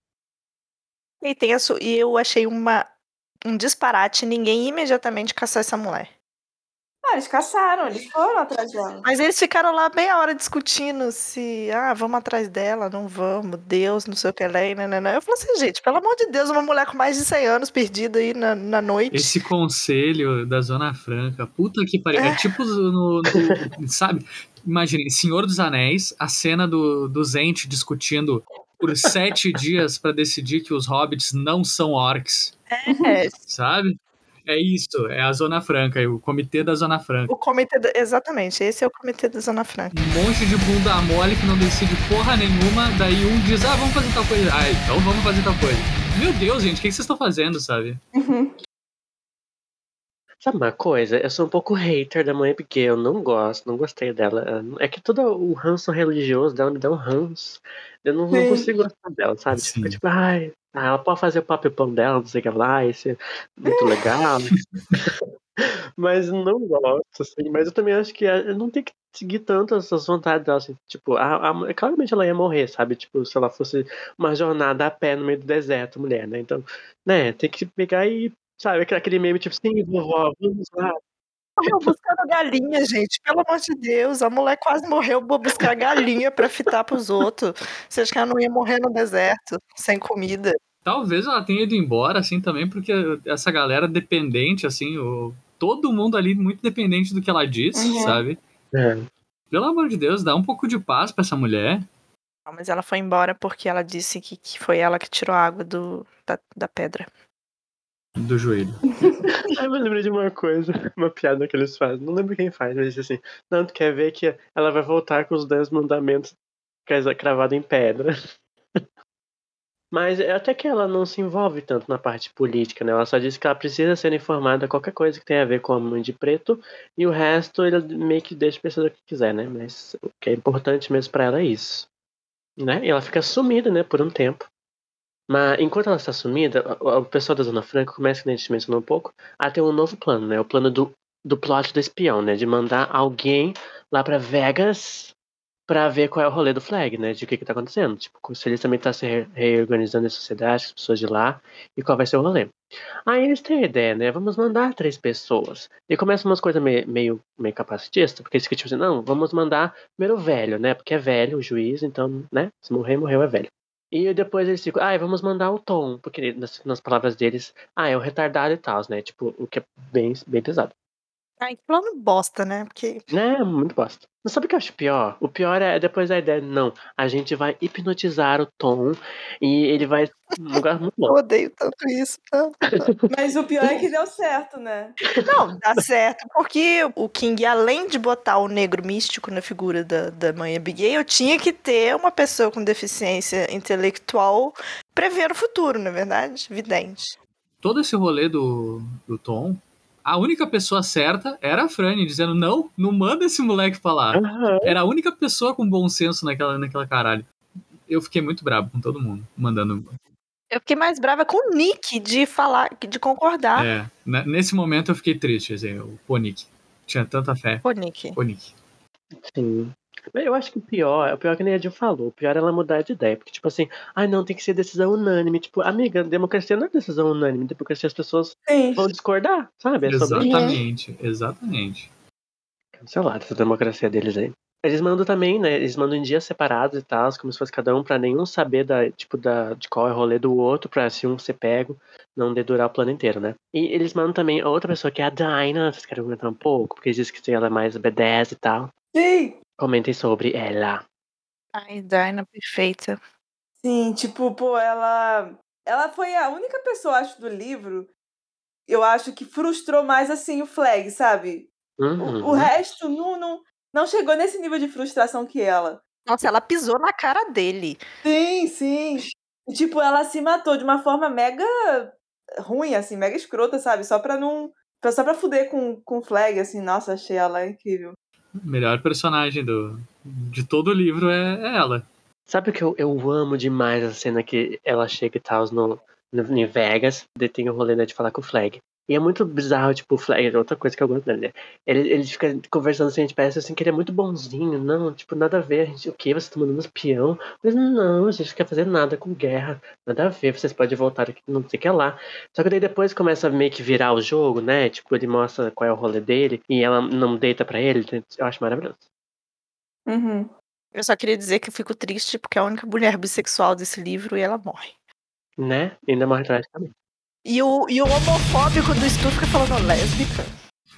E, su- e eu achei uma, um disparate ninguém imediatamente caçar essa mulher. Ah, eles caçaram, eles foram atrás dela. Mas eles ficaram lá meia hora discutindo se, ah, vamos atrás dela, não vamos, Deus, não sei o que lá, e nananã. Eu falei assim, gente, pelo amor de Deus, uma mulher com mais de 100 anos perdida aí na, na noite. Esse conselho da Zona Franca, puta que pariu. É É. tipo no, no- sabe? Imagine, Senhor dos Anéis, a cena do, do Zente discutindo por sete dias pra decidir que os hobbits não são orcs, É, sabe? É isso, é a Zona Franca, é o comitê da Zona Franca. o comitê, da- exatamente, esse é o comitê da Zona Franca. Um monte de bunda mole que não decide porra nenhuma, daí um diz, ah, vamos fazer tal coisa. Ah, então vamos fazer tal coisa. Meu Deus, gente, o que que vocês estão fazendo, sabe? Uhum. Sabe uma coisa? Eu sou um pouco hater da mãe Abigail. Eu não gosto, não gostei dela. É que todo o ranço religioso dela me dá um ranço. Eu não, não consigo gostar dela, sabe? Sim. Fica tipo, ai, ah, ela pode fazer o papel dela, não sei o que lá, isso é muito legal. mas não gosto, assim. Mas eu também acho que ela não tem que seguir tanto essas vontades dela, assim. Tipo, a, a- claramente ela ia morrer, sabe? Tipo, se ela fosse uma jornada a pé no meio do deserto, mulher, né? Então, né, tem que pegar e, sabe, aquele- meme, tipo, sim, vovó, vamos lá. Buscando galinha, gente. Pelo amor de Deus. A mulher quase morreu por buscar galinha pra fitar pros outros. Você acha que ela não ia morrer no deserto, sem comida? Talvez ela tenha ido embora, assim, também, porque essa galera dependente, assim, o... todo mundo ali muito dependente do que ela diz, Uhum. sabe? É. Pelo amor de Deus, dá um pouco de paz pra essa mulher. Não, mas ela foi embora porque ela disse que, que foi ela que tirou a água do, da, da pedra. Do joelho. Ai, eu lembrei de uma coisa, uma piada que eles fazem. Não lembro quem faz, mas diz assim: Não, tu quer ver que ela vai voltar com os 10 mandamentos coisa cravada em pedra. Mas é até que ela não se envolve tanto na parte política, né? Ela só diz que ela precisa ser informada qualquer coisa que tenha a ver com a mãe de preto e o resto ele meio que deixa pensar o que quiser, né? Mas o que é importante mesmo pra ela é isso. Né? E ela fica sumida, né, por um tempo. Mas enquanto ela está sumida, o pessoal da Zona Franca começa, que a gente mencionou um pouco, a ter um novo plano, né? O plano do, do plot do espião, né? De mandar alguém lá pra Vegas pra ver qual é o rolê do Flag, né? De o que que tá acontecendo. Tipo, se eles também tá se re- reorganizando a sociedade, as pessoas de lá, e qual vai ser o rolê. Aí eles têm a ideia, né? Vamos mandar três pessoas. E começa umas coisas meio, meio, meio capacitistas, porque eles ficam tipo assim, não, vamos mandar primeiro o velho, né? Porque é velho o juiz, então, né? Se morrer, morreu, é velho. E depois eles ficam, ah, vamos mandar o Tom, porque nas, nas palavras deles, ah, é o retardado e tal, né? Tipo, o que é bem, bem pesado. Ai, que plano bosta, né? Porque É, muito bosta. Mas sabe o que eu acho pior? O pior é depois da ideia, não, a gente vai hipnotizar o Tom e ele vai um lugar muito eu bom. odeio tanto isso. tanto. Mas o pior é que deu certo, né? Não, dá certo, porque o King, além de botar o negro místico na figura da, da mãe Abigail, tinha que ter uma pessoa com deficiência intelectual prevendo o futuro, não é verdade? Vidente. Todo esse rolê do, do Tom, a única pessoa certa era a Franny, dizendo: não, não manda esse moleque pra lá. Aham. Era a única pessoa com bom senso naquela, naquela caralho. Eu fiquei muito brabo com todo mundo, mandando. Eu fiquei mais brava com o Nick de falar, de concordar É, na- nesse momento eu fiquei triste, assim, o pô, Nick. Tinha tanta fé. o Nick. Pô, Nick. Sim. Eu acho que o pior, o pior que nem a Jill falou, o pior é ela mudar de ideia. Porque, tipo assim, ai não, tem que ser decisão unânime. Tipo, amiga, democracia não é decisão unânime, democracia as pessoas Sim. vão discordar, sabe? É sobre Exatamente, exatamente. cancelada essa democracia deles aí. Eles mandam também, né? Eles mandam em dias separados e tal, como se fosse cada um, pra nenhum saber da, tipo, da, de qual é o rolê do outro, pra se um ser pego, não dedurar o plano inteiro, né? E eles mandam também outra pessoa, que é a Dinah. Vocês querem comentar um pouco? Porque eles dizem que ela é mais B10 e tal. Sim. Comentem sobre ela. Ai, Dinah, perfeita. Sim, tipo, pô, ela. Ela foi a única pessoa, acho, do livro. Eu acho que frustrou mais assim o Flag, sabe? O, Uhum. o resto não, não, não chegou nesse nível de frustração que ela. Nossa, ela pisou na cara dele. Sim, sim. E, tipo, ela se matou de uma forma mega ruim, assim, mega escrota, sabe? Só pra não. Só pra fuder com, com o Flag, assim, nossa, achei ela incrível. Melhor personagem do, de todo o livro é, é ela. Sabe o que eu, eu amo demais a cena que ela chega e tal no, no, em Vegas, daí tem o rolê né, de falar com o Flag. E é muito bizarro, tipo, o Flag, é outra coisa que eu gosto dele, né? Ele, ele fica conversando assim, a gente parece assim que ele é muito bonzinho. Não, tipo, nada a ver. A gente, o quê? Você tá mandando um espião? Mas não, a gente não quer fazer nada com guerra. Nada a ver, vocês podem voltar aqui, não sei o que lá. Só que daí depois começa a meio que virar o jogo, né? Tipo, ele mostra qual é o rolê dele e ela não deita pra ele. Eu acho maravilhoso. Uhum. Eu só queria dizer que eu fico triste porque é a única mulher bissexual desse livro e ela morre. Né? E ainda mais tragicamente. E o, e o homofóbico do Stu fica falando lésbica.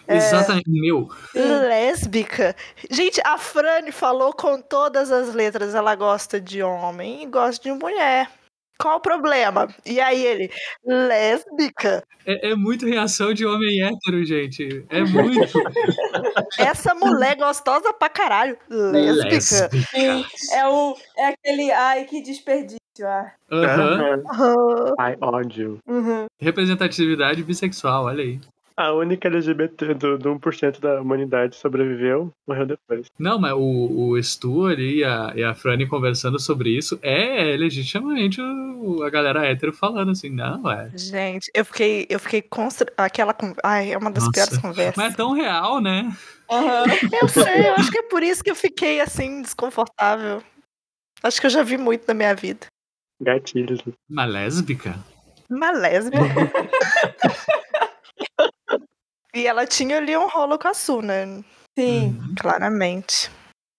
É. Exatamente. Meu, Sim. Lésbica. Gente, a Frane falou com todas as letras. Ela gosta de homem e gosta de mulher. Qual o problema? E aí ele, lésbica? é, é muito reação de homem hétero, gente. É muito. Essa mulher gostosa pra caralho. Lésbica? Sim. É, o, é aquele. Ai, que desperdício. Ah. Aham. Ah, Ai, ódio. Uhum. Representatividade bissexual, olha aí. A única LGBT do, do 1% da humanidade sobreviveu, morreu depois. Não, mas o, o Stu ali e a, e a Franny conversando sobre isso é legitimamente o- a galera hétero falando assim, não, é. Gente, eu fiquei, eu fiquei constra... aquela con- Ai, é uma das Nossa. piores conversas. Mas é tão real, né? Aham. Eu sei, eu acho que é por isso que eu fiquei assim desconfortável. Acho que eu já vi muito na minha vida. Gatilhos. Uma lésbica? Uma lésbica. e ela tinha ali um rolo com a Su, né? Sim. Claramente.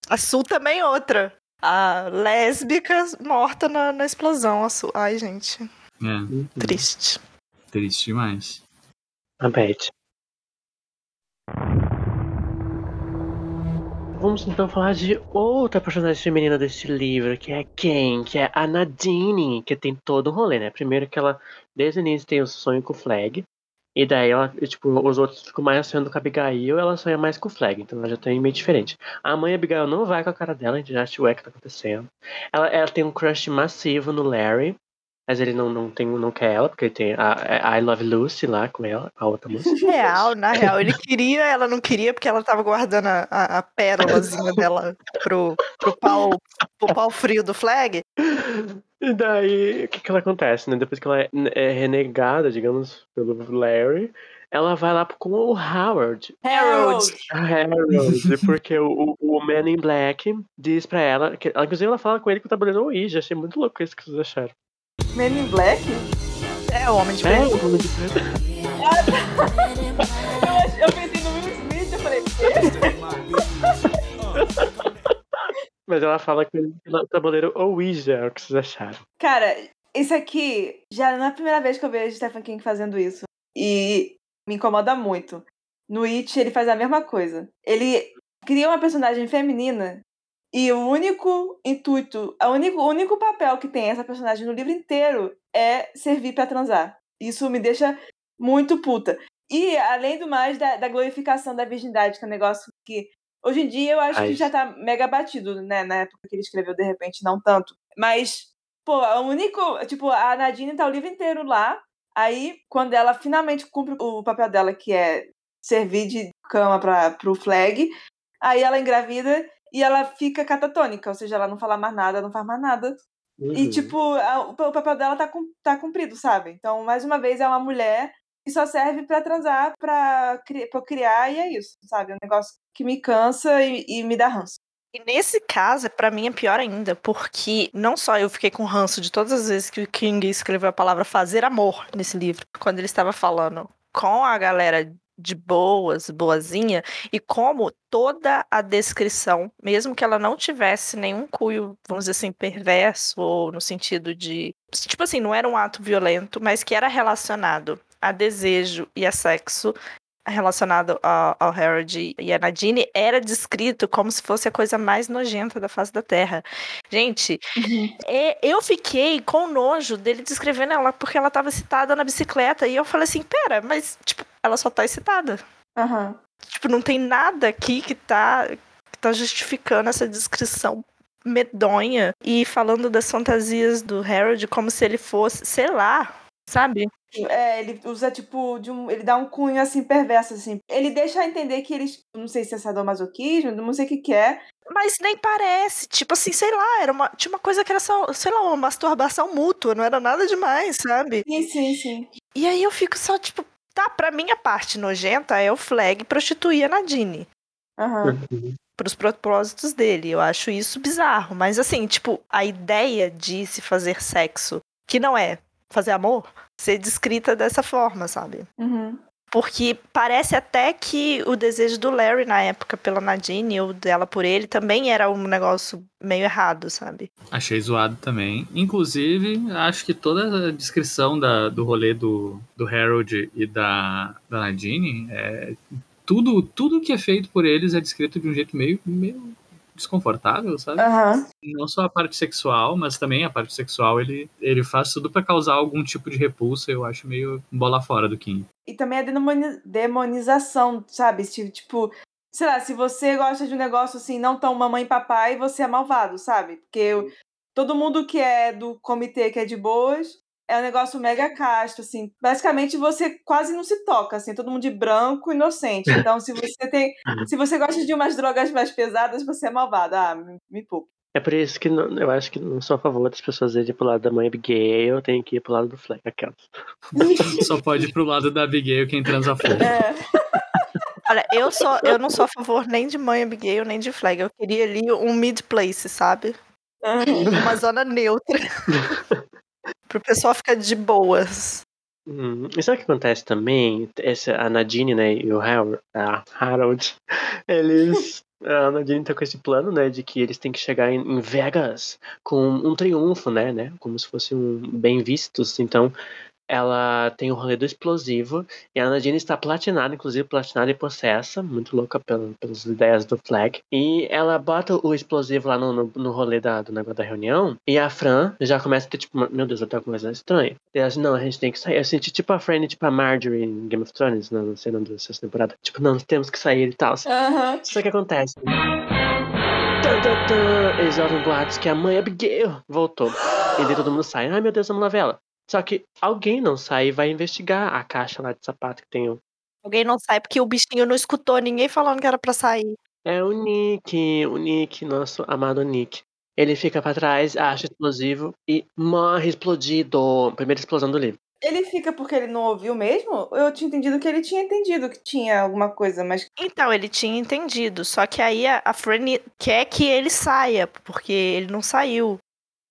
A Su também outra. A lésbica morta na, na explosão. A Su... Ai, gente. É, Triste. triste demais. A Beth. Vamos então falar de outra personagem feminina desse livro, que é quem? Que é a Nadine, que tem todo um rolê, né? Primeiro que ela, desde o início, tem o sonho com o Flag. E daí ela, tipo, os outros ficam mais sonhando com a Abigail, ela sonha mais com o Flag, então ela já tem meio diferente. A mãe Abigail não vai com a cara dela, a gente já acha o que tá acontecendo. Ela, ela tem um crush massivo no Larry, mas ele não, não, tem, não quer ela, porque ele tem a, a I Love Lucy lá com ela, a outra música. Real, na real. Ele queria, ela não queria, porque ela tava guardando a, a, a pérolazinha dela pro, pro, pau, pro pau frio do flag. E daí, o que que ela acontece, né? Depois que ela é, é renegada, digamos, pelo Larry, ela vai lá com o Howard. Harold. Harold, porque o, o Man in Black diz pra ela, que, inclusive ela fala com ele que o tabuleiro Ouija, achei muito louco isso que vocês acharam. Men in Black? É, o homem de É, preto. o nome de preto. Eu, eu pensei no Will Smith, eu falei? Mas ela fala ele no tabuleiro Ouija, é o que vocês acharam. Cara, isso aqui já não é a primeira vez que eu vejo Stephen King fazendo isso. E me incomoda muito. No It, ele faz a mesma coisa. Ele cria uma personagem feminina e o único intuito, o único, o único papel que tem essa personagem no livro inteiro é servir pra transar. Isso me deixa muito puta. E, além do mais, da, da glorificação da virgindade, que é um negócio que hoje em dia eu acho Ai. que já tá mega batido, né? Na época que ele escreveu, de repente, não tanto. Mas, pô, o único. Tipo, a Nadine tá o livro inteiro lá. Aí, quando ela finalmente cumpre o papel dela, que é servir de cama pra, pro flag, aí ela engravida e ela fica catatônica, ou seja, ela não fala mais nada, não faz mais nada. E, Uhum. tipo, a- o papel dela tá, tá cumprido, sabe? Então, mais uma vez, é uma mulher que só serve pra transar, pra, pra criar, e é isso, sabe? É um negócio que me cansa e, e me dá ranço. E nesse caso, pra mim é pior ainda, porque não só eu fiquei com ranço de todas as vezes que o King escreveu a palavra fazer amor nesse livro, quando ele estava falando com a galera de boas, boazinha, e como toda a descrição, mesmo que ela não tivesse nenhum cunho, vamos dizer assim, perverso, ou no sentido de. Tipo assim, não era um ato violento, mas que era relacionado a desejo e a sexo, relacionado ao, ao Harold e a Nadine era descrito como se fosse a coisa mais nojenta da face da Terra. Gente, é, eu fiquei com nojo dele descrevendo ela porque ela tava excitada na bicicleta e eu falei assim, pera, mas tipo, ela só tá excitada. Aham. Tipo, não tem nada aqui que tá, que tá justificando essa descrição medonha e falando das fantasias do Harold como se ele fosse, sei lá, sabe? É, ele usa, tipo, de um. Ele dá um cunho assim perverso, assim. Ele deixa a entender que eles. Não sei se é sadomasoquismo, não sei o que, que é. Mas nem parece. Tipo assim, sei lá, era uma, tinha uma coisa que era só, sei lá, uma masturbação mútua, não era nada demais, sabe? Sim, sim, sim. E aí eu fico só, tipo, tá, pra mim a parte nojenta é o Flag prostituir a Nadine. Aham. Uhum. Pros propósitos dele. Eu acho isso bizarro. Mas assim, tipo, a ideia de se fazer sexo, que não é fazer amor, ser descrita dessa forma, sabe? Uhum. Porque parece até que o desejo do Larry na época pela Nadine ou dela por ele também era um negócio meio errado, sabe? Achei zoado também. Inclusive, acho que toda a descrição da- do rolê do, do Harold e da, da Nadine, é, tudo, tudo que é feito por eles é descrito de um jeito meio, meio desconfortável, sabe? Aham. Não só a parte sexual, mas também a parte sexual, ele, ele faz tudo pra causar algum tipo de repulsa, eu acho meio bola fora do King. E também a demoni- demonização, sabe? Tipo, sei lá, se você gosta de um negócio assim, não tão mamãe e papai, você é malvado, sabe? Porque o- todo mundo que é do comitê que é de boas é um negócio mega casto, assim. Basicamente, você quase não se toca, assim, todo mundo de branco, inocente. Então, se você tem. Se você gosta de umas drogas mais pesadas, você é malvado. Ah, me, me poupe. É por isso que não- eu acho que não sou a favor das pessoas irem pro lado da mãe Abigail, tem que ir pro lado do Flag, aquelas. Só pode ir pro lado da Abigail quem transa fogo. É. Olha, eu sou, eu não sou a favor nem de mãe Abigail, nem de Flag. Eu queria ali um mid-place, sabe? Uma zona neutra. Pro pessoal ficar de boas. Hum, e sabe o que acontece também? Essa, a Nadine, né, e o Harold, Harold eles. A Nadine tá com esse plano, né, de que eles têm que chegar em, em Vegas com um triunfo, né, né? Como se fosse um bem vistos. Então, ela tem o rolê do explosivo. E a Nadine está platinada, inclusive platinada e possessa. Muito louca pela, pelas ideias do Flag. E ela bota o explosivo lá no, no, no rolê da, do negócio da reunião. E a Fran já começa a ter, tipo, meu Deus, com coisa estranha. E ela diz, não, a gente tem que sair. Eu senti tipo a Fran e tipo a Marjorie em Game of Thrones, na na cena da sexta temporada. Tipo, não, temos que sair e tal. Aham. Só que acontece. Eles ouvem boatos que a mãe Abigail voltou. E daí todo mundo sai. Ai meu Deus, vamos lá ver ela. Só que alguém não sai e vai investigar a caixa lá de sapato que tem o. Alguém não sai porque o bichinho não escutou ninguém falando que era pra sair. É o Nick, o Nick, nosso amado Nick. Ele fica pra trás, acha explosivo e morre explodido. Primeira explosão do livro. Ele fica porque ele não ouviu mesmo? Eu tinha entendido que ele tinha entendido que tinha alguma coisa, mas. Então, ele tinha entendido. Só que aí a, a Fran quer que ele saia, porque ele não saiu.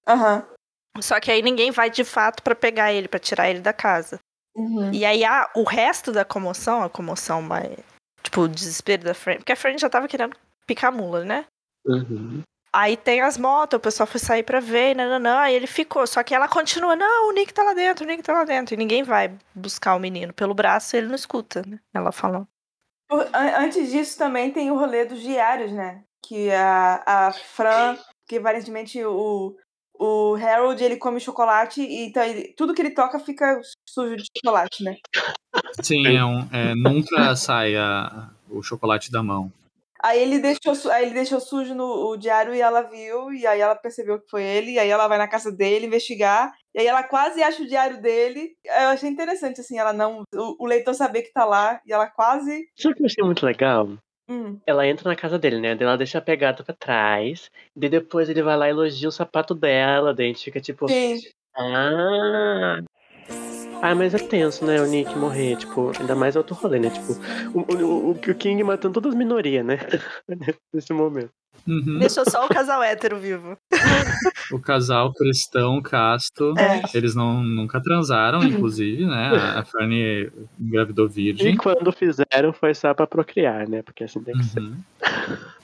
Aham. Só que aí ninguém vai de fato pra pegar ele, pra tirar ele da casa. Uhum. E aí a, o resto da comoção, a comoção mais. Tipo, o desespero da Fran. Porque a Fran já tava querendo picar a mula, né? Uhum. Aí tem as motos, o pessoal foi sair pra ver, não, não, não. Aí ele ficou. Só que ela continua, não, o Nick tá lá dentro, o Nick tá lá dentro. E ninguém vai buscar o menino pelo braço e ele não escuta, né? Ela falou. Antes disso também tem o rolê dos diários, né? Que a, a Fran, que aparentemente o, o Harold, ele come chocolate e então ele- tudo que ele toca fica sujo de chocolate, né? Sim, é um, é, nunca sai a- o chocolate da mão. Aí ele deixou, aí ele deixou sujo no o diário e ela viu, e aí ela percebeu que foi ele, e aí ela vai na casa dele investigar, e aí ela quase acha o diário dele. Eu achei interessante, assim, ela não. O, o leitor saber que tá lá, e ela quase. Sabe que eu achei muito legal? Hum, Ela entra na casa dele, né? Daí ela deixa a pegada pra trás. Daí depois ele vai lá e elogia o sapato dela. Daí a gente fica tipo. sim. Ah. Ah, mas é tenso, né? O Nick morrer, tipo, ainda mais outro rolê, né? Tipo, o, o, o, o King matando todas as minorias, né? Nesse momento. Uhum. Deixou só o casal hétero vivo. O casal cristão casto, É. eles não, nunca transaram, inclusive, né? A- A Fanny engravidou E virgem. quando fizeram foi só pra procriar, né? Porque assim tem que ser. Uhum.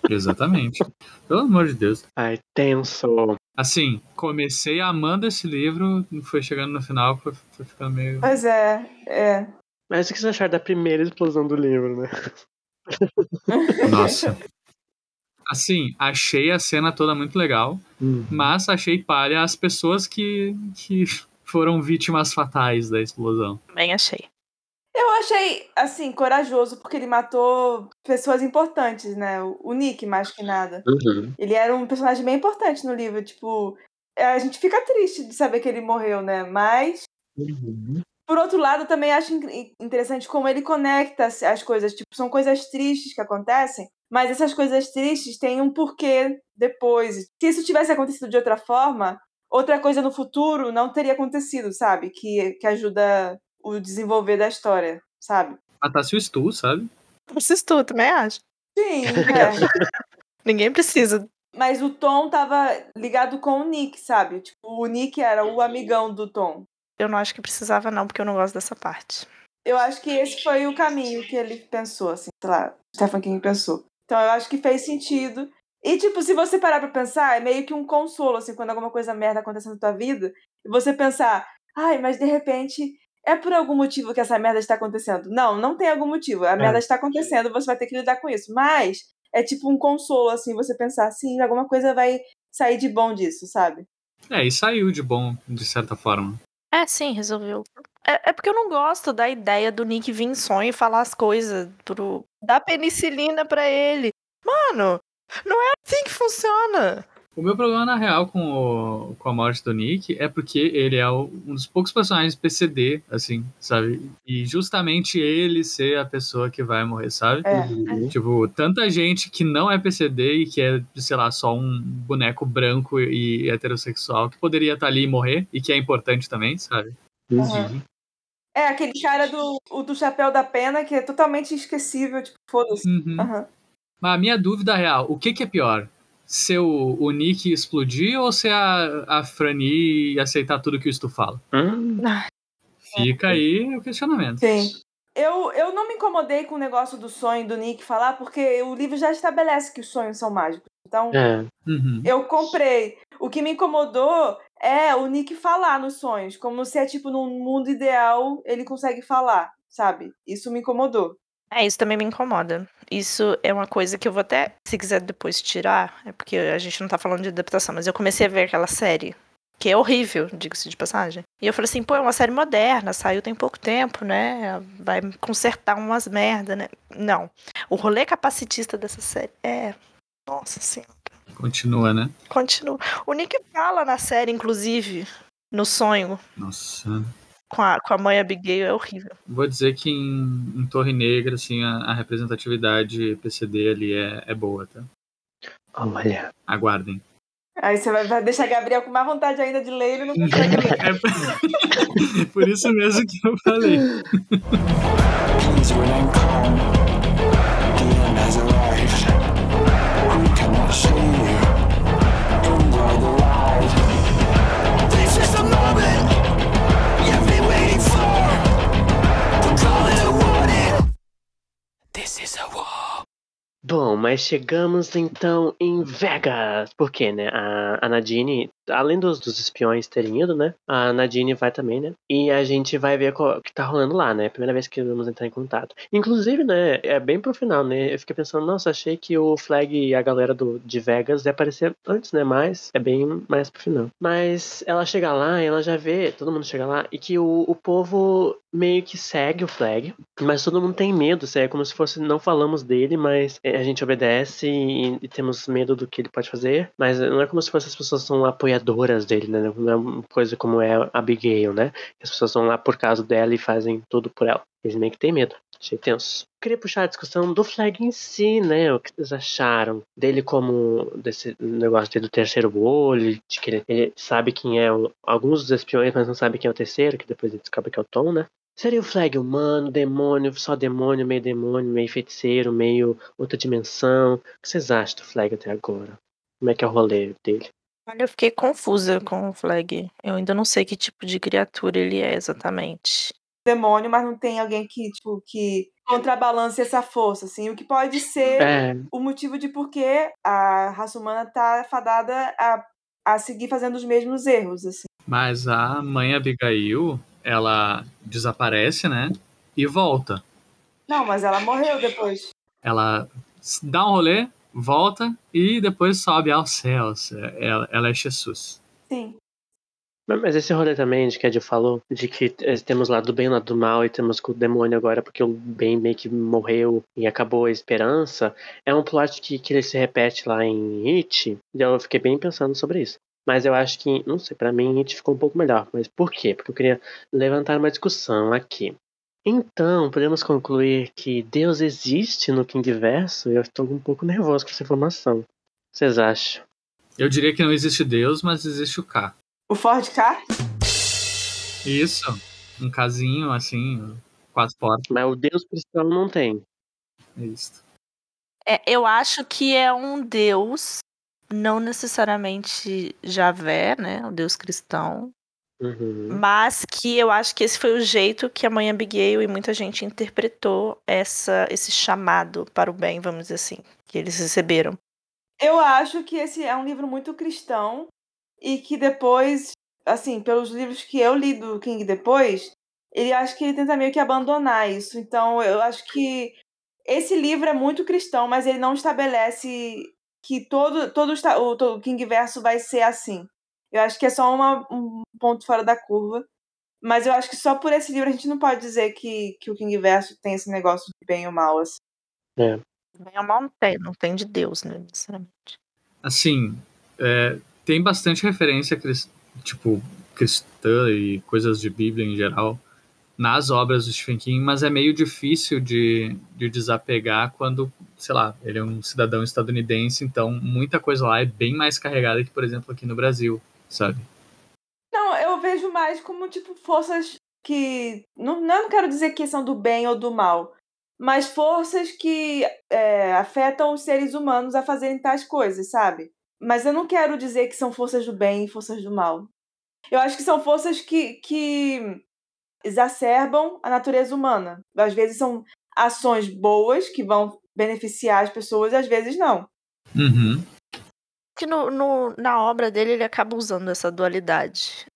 Exatamente. Pelo amor de Deus. Ai, tenso. Assim, comecei amando esse livro, foi chegando no final, foi, foi ficando meio. Mas é, é. Mas o que vocês acharam da primeira explosão do livro, né? Nossa. Assim, achei a cena toda muito legal, mas achei palha as pessoas que, que foram vítimas fatais da explosão. Bem achei. Eu achei, assim, corajoso, porque ele matou pessoas importantes, né? O, Nick, mais que nada. Uhum. Ele era um personagem bem importante no livro, tipo. é, A gente fica triste de saber que ele morreu, né? Mas Uhum. Por outro lado, eu também acho in- interessante como ele conecta as coisas. Tipo, são coisas tristes que acontecem, mas essas coisas tristes têm um porquê depois. Se isso tivesse acontecido de outra forma, outra coisa no futuro não teria acontecido, sabe? Que, que ajuda o desenvolver da história, sabe? Matasse o Stu, sabe? Assisto, também acho. Sim, é. Ninguém precisa. Mas o Tom tava ligado com o Nick, sabe? Tipo, o Nick era o amigão do Tom. Eu não acho que precisava, não, porque eu não gosto dessa parte. Eu acho que esse foi o caminho que ele pensou, assim, sei lá, Stephen King pensou. Então eu acho que fez sentido. E, tipo, se você parar pra pensar, é meio que um consolo, assim, quando alguma coisa merda acontece na tua vida, e você pensar, ai, mas de repente é por algum motivo que essa merda está acontecendo. Não, não tem algum motivo. A merda está acontecendo, você vai ter que lidar com isso. Mas é tipo um consolo, assim, você pensar, assim, alguma coisa vai sair de bom disso, sabe? É, e saiu de bom, de certa forma. É, sim, resolveu. É, é porque eu não gosto da ideia do Nick vir em sonho e falar as coisas pro. dar penicilina pra ele. Mano, não é assim que funciona. O meu problema, na real, com, o- com a morte do Nick é porque ele é o- um dos poucos personagens PCD, assim, sabe? E justamente ele ser a pessoa que vai morrer, sabe? É. Tipo, tanta gente que não é PCD e que é, sei lá, só um boneco branco e heterossexual que poderia estar ali e morrer e que é importante também, sabe? Uhum. É, aquele cara do, o do chapéu da pena que é totalmente esquecível, tipo, foda-se. Uhum. Aham. Mas a minha dúvida real, o que, que é pior? Ser o, o Nick explodir ou ser a, a Franny aceitar tudo que o Stu fala? Hum, Fica aí o questionamento. Sim. Eu, eu não me incomodei com o negócio do sonho do Nick falar, porque o livro já estabelece que os sonhos são mágicos. Então, é. Uhum. eu comprei. O que me incomodou É, o Nick falar nos sonhos, como se é tipo num mundo ideal ele consegue falar, sabe? Isso me incomodou. É, isso também me incomoda. Isso é uma coisa que eu vou até, se quiser depois tirar, é porque a gente não tá falando de adaptação, mas eu comecei a ver aquela série, que é horrível, diga-se de passagem. E eu falei assim, pô, é uma série moderna, saiu tem pouco tempo, né? Vai consertar umas merda, né? Não. O rolê capacitista dessa série é. Nossa senhora. Continua, né? Continua. O Nick fala na série, inclusive, no sonho, Nossa. Com a, com a mãe Abigail, é horrível. Vou dizer que em, em Torre Negra, assim, a, a representatividade PCD ali é, é boa, tá? Olha. Aguardem. Aí você vai, vai deixar Gabriel com mais vontade ainda de ler, ele não consegue ler. É por- por isso mesmo que eu falei. This is a war. Bom, mas chegamos então em Vegas. Por quê, né? A, a Nadine, além dos, dos espiões terem ido, né? A Nadine vai também, né? E a gente vai ver o que tá rolando lá, né? Primeira vez que vamos entrar em contato. Inclusive, né? É bem pro final, né? Eu fiquei pensando, nossa, achei que o Flag e a galera do, de Vegas ia aparecer antes, né? Mas é bem mais pro final. Mas ela chega lá e ela já vê, todo mundo chega lá, e que o, o povo meio que segue o Flag, mas todo mundo tem medo, assim, é como se fosse, não falamos dele, mas é, a gente obedece e, e temos medo do que ele pode fazer, mas não é como se fosse as pessoas são apoiadoras dele, né? Uma coisa como é a Abigail, né? As pessoas vão lá por causa dela e fazem tudo por ela. Eles meio que têm medo. Achei tenso. Queria puxar a discussão do Flag em si, né? O que vocês acharam dele como desse negócio dele do terceiro olho, de que ele, ele sabe quem é o, alguns dos espiões, mas não sabe quem é o terceiro, que depois ele descobre que é o Tom, né? Seria o Flag humano, demônio, só demônio, meio demônio, meio feiticeiro, meio outra dimensão? O que vocês acham do Flag até agora? Como é que é o rolê dele? Olha, eu fiquei confusa com o Flag. Eu ainda não sei que tipo de criatura ele é exatamente. Demônio, mas não tem alguém que, tipo, que contrabalance essa força, assim. O que pode ser É, o motivo de por que a raça humana tá fadada a, a seguir fazendo os mesmos erros, assim. Mas a mãe Abigail, ela desaparece, né? E volta. Não, mas ela morreu depois. Ela dá um rolê, volta e depois sobe aos céus. É- Ela, ela é Jesus. Sim. Mas esse rolê também de que a Jill falou, de que eh, temos lado do bem e lado do mal, e temos com o demônio agora porque o bem meio que morreu e acabou a esperança, é um plot que, que ele se repete lá em It, e eu fiquei bem pensando sobre isso. Mas eu acho que, não sei, pra mim It ficou um pouco melhor. Mas por quê? Porque eu queria levantar uma discussão aqui. Então, podemos concluir que Deus existe no Kingverso? Eu estou um pouco nervoso com essa informação. O que vocês acham? Eu diria que não existe Deus, mas existe o K. O Ford K? Isso. Um casinho, assim, quatro portas. Mas o Deus cristão não tem. É isso. É, eu acho que é um deus, não necessariamente Javé, né? O deus cristão. Uhum. Mas que eu acho que esse foi o jeito que a mãe Abigail e muita gente interpretou essa, esse chamado para o bem, vamos dizer assim, que eles receberam. Eu acho que esse é um livro muito cristão e que depois, assim, pelos livros que eu li do King depois, ele acho que ele tenta meio que abandonar isso. Então, eu acho que esse livro é muito cristão, mas ele não estabelece que todo, todo o King verso vai ser assim. Eu acho que é só uma- um ponto fora da curva. Mas eu acho que só por esse livro a gente não pode dizer que, que o King verso tem esse negócio de bem ou mal. Assim. É. Bem ou mal não tem, não tem de Deus, né? Necessariamente. Assim, é, tem bastante referência, tipo, cristã e coisas de Bíblia em geral nas obras do Stephen King, mas é meio difícil de, de desapegar quando, sei lá, ele é um cidadão estadunidense, então muita coisa lá é bem mais carregada que, por exemplo, aqui no Brasil, sabe? Não, eu vejo mais como, tipo, forças que. Não, não quero dizer que são do bem ou do mal, mas forças que é, afetam os seres humanos a fazerem tais coisas, sabe? Mas eu não quero dizer que são forças do bem e forças do mal. Eu acho que são forças que, que exacerbam a natureza humana. Às vezes são ações boas que vão beneficiar as pessoas, às vezes não. Uhum. Que no, no- na obra dele ele acaba usando essa dualidade,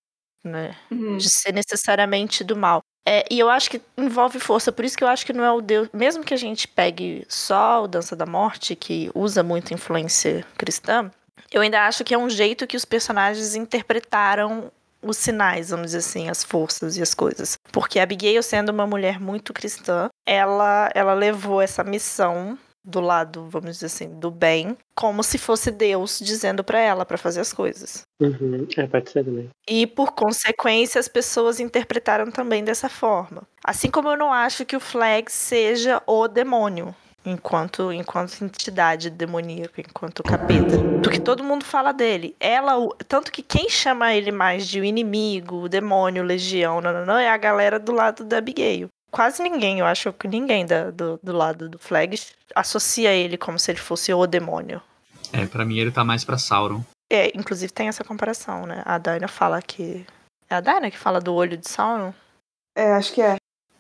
né? Uhum. De ser necessariamente do mal. É, e eu acho que envolve força, por isso que eu acho que não é o Deus. Mesmo que a gente pegue só o Dança da Morte, que usa muita influência cristã, eu ainda acho que é um jeito que os personagens interpretaram os sinais, vamos dizer assim, as forças e as coisas. Porque a Abigail, sendo uma mulher muito cristã, ela, ela levou essa missão do lado, vamos dizer assim, do bem, como se fosse Deus dizendo pra ela pra fazer as coisas. Uhum. É, pode ser também. E por consequência, as pessoas interpretaram também dessa forma. Assim como eu não acho que o Flag seja o demônio. Enquanto, enquanto entidade demoníaca, enquanto capeta. Porque todo mundo fala dele. Ela, o- tanto que quem chama ele mais de o inimigo, o demônio, legião, não, não, é a galera do lado da Abigail. Quase ninguém, eu acho que ninguém da- do, do lado do Flag associa ele como se ele fosse o demônio. É, pra mim ele tá mais pra Sauron. É, inclusive tem essa comparação, né? A Dinah fala que. É a Dinah que fala do olho de Sauron? É, acho que é.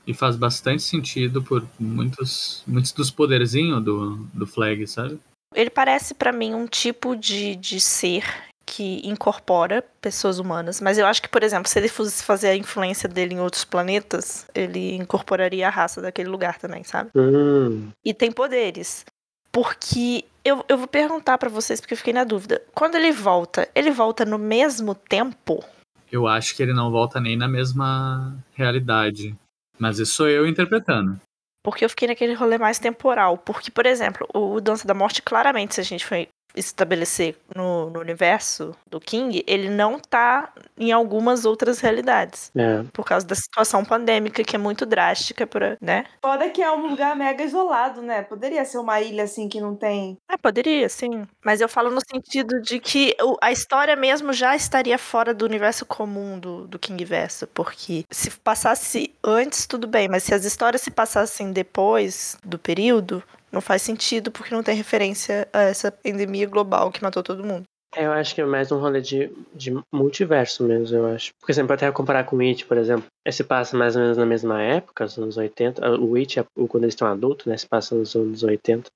E faz bastante sentido por muitos, muitos dos poderzinhos do, do Flag, sabe? Ele parece pra mim um tipo de, de ser que incorpora pessoas humanas, mas eu acho que, por exemplo, se ele fosse fazer a influência dele em outros planetas, ele incorporaria a raça daquele lugar também, sabe? Hum. E tem poderes. Porque eu, eu vou perguntar pra vocês, porque eu fiquei na dúvida. Quando ele volta, ele volta no mesmo tempo? Eu acho que ele não volta nem na mesma realidade. Mas isso sou eu interpretando. Porque eu fiquei naquele rolê mais temporal. Porque, por exemplo, o Dança da Morte, claramente, se a gente for estabelecer no, no universo do King, ele não tá em algumas outras realidades. É. Por causa da situação pandêmica, que é muito drástica, pra, né? Foda que é um lugar mega isolado, né? Poderia ser uma ilha assim que não tem. Ah, poderia, sim. Mas eu falo no sentido de que a história mesmo já estaria fora do universo comum do, do King Verso. Porque se passasse antes, tudo bem. Mas se as histórias se passassem depois do período, não faz sentido porque não tem referência a essa pandemia global que matou todo mundo. É, Eu acho que é mais um rolê de, de multiverso mesmo, eu acho. Por exemplo, até comparar com o It, por exemplo. Esse passa mais ou menos na mesma época, os anos 80. Ah, O It, é- o- quando eles estão adultos, né? Se passa nos anos 80.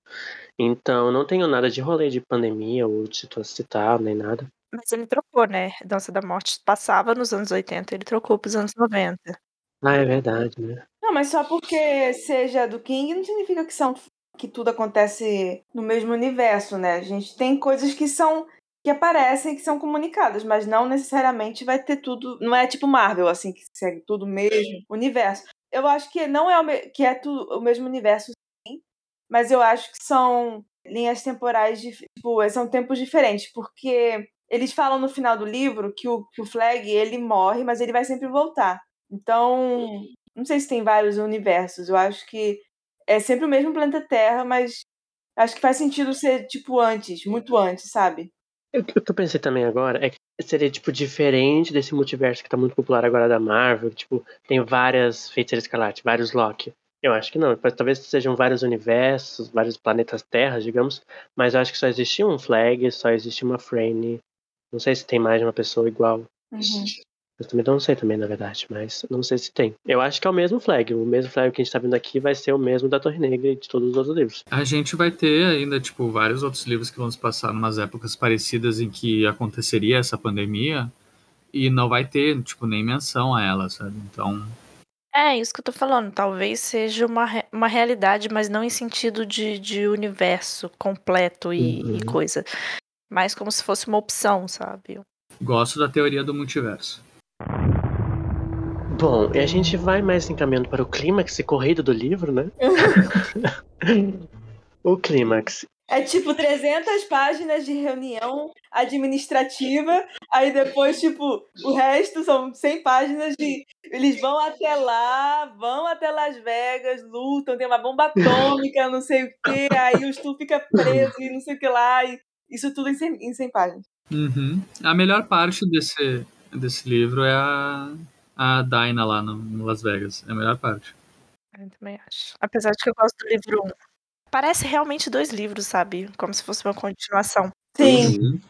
Então, não tenho nada de rolê de pandemia ou de situação e tal, nem nada. Mas ele trocou, né? Dança da Morte passava nos anos 80, ele trocou pros anos 90. Ah, é verdade, né? Não, mas só porque seja do King não significa que são que tudo acontece no mesmo universo, né? A gente tem coisas que são que aparecem que são comunicadas, mas não necessariamente vai ter tudo, não é tipo Marvel assim que segue tudo o mesmo universo. Eu acho que não é o que é tudo o mesmo universo sim, mas eu acho que são linhas temporais dif- tipo, são tempos diferentes, porque eles falam no final do livro que o, que o Flag ele morre, mas ele vai sempre voltar. Então, não sei se tem vários universos. Eu acho que é sempre o mesmo planeta Terra, mas acho que faz sentido ser tipo antes, muito antes, sabe? O que eu pensei também agora é que seria, tipo, diferente desse multiverso que tá muito popular agora da Marvel, que, tipo, tem várias Feiticeiras Escarlate, vários Loki. Eu acho que não, talvez sejam vários universos, vários planetas Terra, digamos, mas eu acho que só existe um Flag, só existe uma Frane. Não sei se tem mais de uma pessoa igual. Uhum. Eu também não sei também, na verdade, mas não sei se tem. Eu acho que é o mesmo Flag. O mesmo Flag que a gente tá vendo aqui vai ser o mesmo da Torre Negra e de todos os outros livros. A gente vai ter ainda, tipo, vários outros livros que vão se passar em umas épocas parecidas em que aconteceria essa pandemia e não vai ter, tipo, nem menção a ela, sabe? Então, É, isso que eu tô falando. Talvez seja uma, uma realidade, mas não em sentido de, de universo completo e, e Uhum. coisa. Mas como se fosse uma opção, sabe? gosto da teoria do multiverso. Bom, e a gente vai mais encaminhando para o clímax e corrido do livro, né? o clímax. É tipo 300 páginas de reunião administrativa, aí depois, tipo, o resto são 100 páginas de. Eles vão até lá, vão até Las Vegas, lutam, tem uma bomba atômica, não sei o quê, aí o Stu fica preso e não sei o que lá, e isso tudo em 100, em 100 páginas. Uhum. A melhor parte desse, desse livro é a, a Dinah lá no, no Las Vegas. É a melhor parte. Eu também acho. Apesar de que eu gosto do livro 1. Parece realmente dois livros, sabe? Como se fosse uma continuação. Sim. Uhum.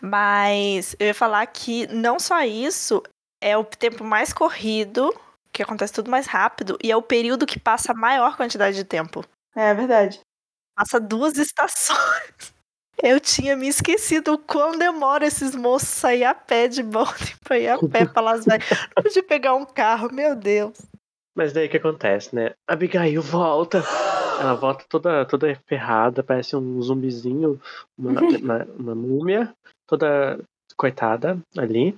Mas eu ia falar que não só isso, é o tempo mais corrido, que acontece tudo mais rápido, e é o período que passa a maior quantidade de tempo. É verdade. Passa duas estações. Eu tinha me esquecido o quão demora esses moços sair a pé de Boston pra ir a pé pra Las Vegas. Não de pegar um carro, meu Deus. Mas daí o que acontece, né? Abigail volta. Ela volta toda, toda ferrada, parece um zumbizinho, uma, uma, uma múmia, toda coitada ali.